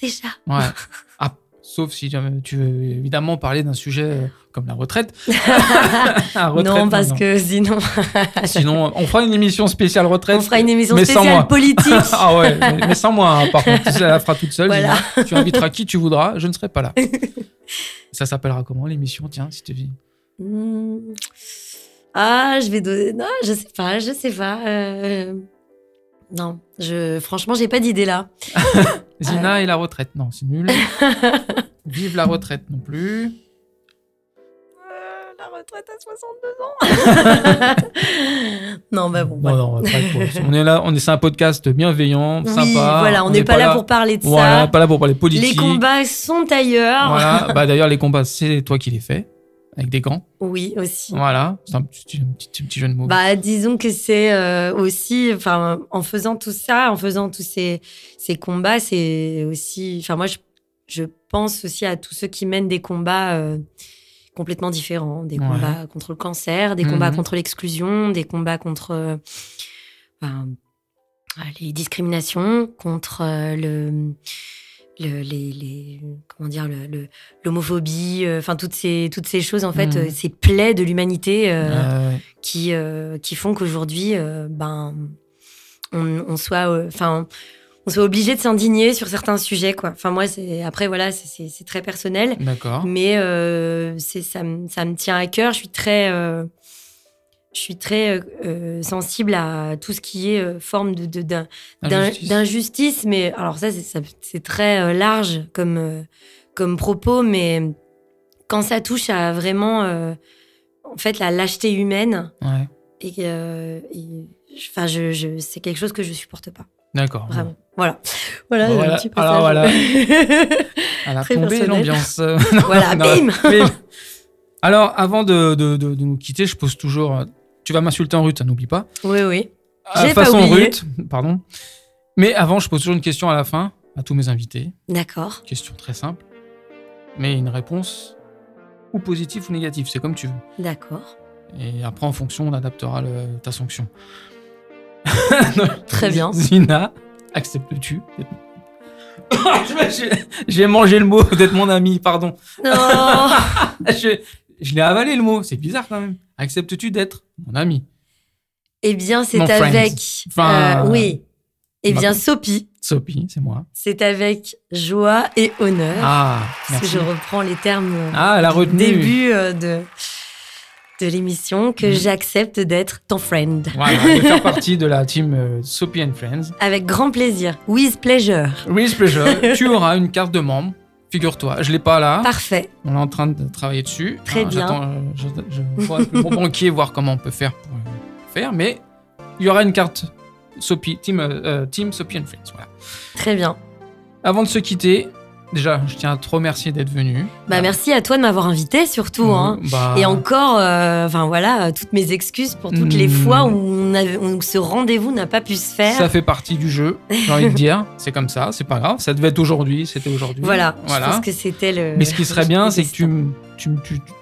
Déjà. Ouais. Ah, sauf si jamais tu veux évidemment parler d'un sujet euh, comme la retraite. La retraite, non, parce non. que sinon, Sinon, on fera une émission spéciale retraite. on fera une émission mais sans spéciale moi. politique. ah ouais, mais, mais sans moi, hein, par contre. Elle la fera toute seule. Voilà. Tu inviteras qui tu voudras, je ne serai pas là. Ça s'appellera comment l'émission? Tiens, si tu dis. Hmm. Ah, je vais donner. Non, je sais pas, je sais pas. euh, Non, je... franchement, j'ai pas d'idée là. Zina et la retraite. Non, c'est nul. Vive la retraite non plus. la retraite à 62 ans. non, bah bon. Voilà. non, pas on est là, on est, c'est un podcast bienveillant, Oui, sympa. voilà, on n'est pas, là pour parler de Voilà, ça. pas là pour parler politique. Les combats sont ailleurs. Voilà. Bah, d'ailleurs, les combats, c'est toi qui les fais. Avec des gants. Oui, aussi. Voilà. C'est un petit, jeu de mots. Bah, disons que c'est euh, aussi, enfin, en faisant tout ça, en faisant tous ces, ces combats, c'est aussi, enfin, moi, je, je pense aussi à tous ceux qui mènent des combats euh, complètement différents, des Ouais. combats contre le cancer, des Mhm. combats contre l'exclusion, des combats contre euh, enfin, les discriminations, contre le, le- les, les- comment dire, le- le- l'homophobie, euh, enfin, toutes ces, toutes ces choses, en fait, Mhm. euh, ces plaies de l'humanité. euh, Euh, qui, euh, qui font qu'aujourd'hui, euh, ben, on, on soit, euh, enfin, on soit obligé de s'indigner sur certains sujets, quoi. Enfin, moi, c'est après, voilà, c'est- c'est c'est très personnel, D'accord. mais euh, c'est ça, me- ça me tient à cœur. Je suis très, euh, je suis très euh, sensible à tout ce qui est euh, forme de d'injustice, mais alors ça, c'est très euh, large comme euh, comme propos, mais quand ça touche à vraiment, euh, en fait, la lâcheté humaine. Ouais. Et, euh, et- enfin, je, je, c'est quelque chose que je supporte pas, D'accord. vraiment. Voilà. Voilà, Bon, un voilà. petit Alors, voilà. passage. Elle a Très plombé personnel. l'ambiance. Euh, voilà, non, bim bim. Alors, avant de, de, de- de nous quitter, je pose toujours. Tu vas m'insulter en rut, ça n'oublie pas. Oui, oui. Euh, J'ai pas façon oublié. rut, pardon. Mais avant, je pose toujours une question à la fin à tous mes invités. D'accord. Question très simple, mais une réponse ou positive ou négative, c'est comme tu veux. D'accord. Et après, en fonction, on adaptera le- ta sanction. Très bien. Zina, acceptes-tu J'ai- J'ai mangé le mot d'être mon ami, pardon. Non. Je, je l'ai avalé le mot, c'est bizarre quand même. Acceptes-tu d'être mon ami eh bien, c'est avec. Enfin, euh, oui. Eh ma- bien, Sophie, Sophie, c'est moi. c'est avec joie et honneur. Ah, parce que merci. je reprends les termes euh, Ah, elle a du retenu. début euh, de, de l'émission que Mhm. j'accepte d'être ton friend. Voilà, de faire partie de la team euh, Sophie and Friends. Avec grand plaisir. With pleasure. With pleasure, tu auras une carte de membre. Figure-toi, je l'ai pas là. Parfait. On est en train de travailler dessus. Très bien. euh, Je, je vois avec banquier voir comment on peut faire pour euh, faire, mais il y aura une carte Sophie, team, euh, euh, team Sophie and Friends. Voilà. Très bien. Avant de se quitter, déjà, je tiens à te remercier d'être venu. Bah, merci à toi de m'avoir invité, surtout. hein. Bah, Et encore, euh, voilà, euh, toutes mes excuses pour toutes les Hmm. fois où, on avait- où ce rendez-vous n'a pas pu se faire. Ça fait partie du jeu, j'ai envie de dire. C'est comme ça, c'est pas grave. Ça devait être aujourd'hui, c'était aujourd'hui. Voilà, Voilà. je pense que c'était le. Mais ce qui serait bien, c'est que tu, tu,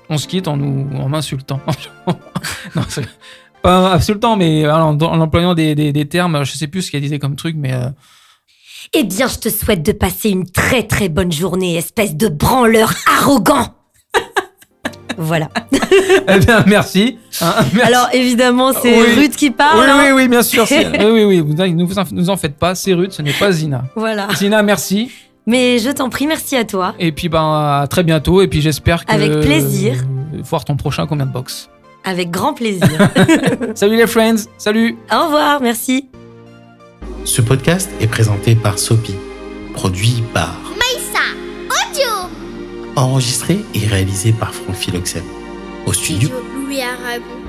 on se quitte en nous, en m'insultant. non, c'est pas insultant, mais en, en employant des, des- des termes, je sais plus ce qu'elle disait comme truc, mais euh, Eh bien, je te souhaite de passer une très très bonne journée, espèce de branleur arrogant. voilà. eh bien, merci. hein, merci. Alors évidemment, c'est Oui. Ruth qui parle. oui, hein. oui, oui, bien sûr. oui, oui, oui. Ne vous en, nous en faites pas. C'est rude, ce n'est pas Zina. Voilà. Zina, merci. Mais je t'en prie, merci à toi. Et puis, ben, à très bientôt. Et puis, j'espère que. Avec plaisir. euh, voir ton prochain combien de box. Avec grand plaisir. Salut les friends. Salut. Au revoir, merci. Ce podcast est présenté par Sopi, produit par, Maïssa Audio. Enregistré et réalisé par Franck Philoxène. Au studio, Studio Louis Aragon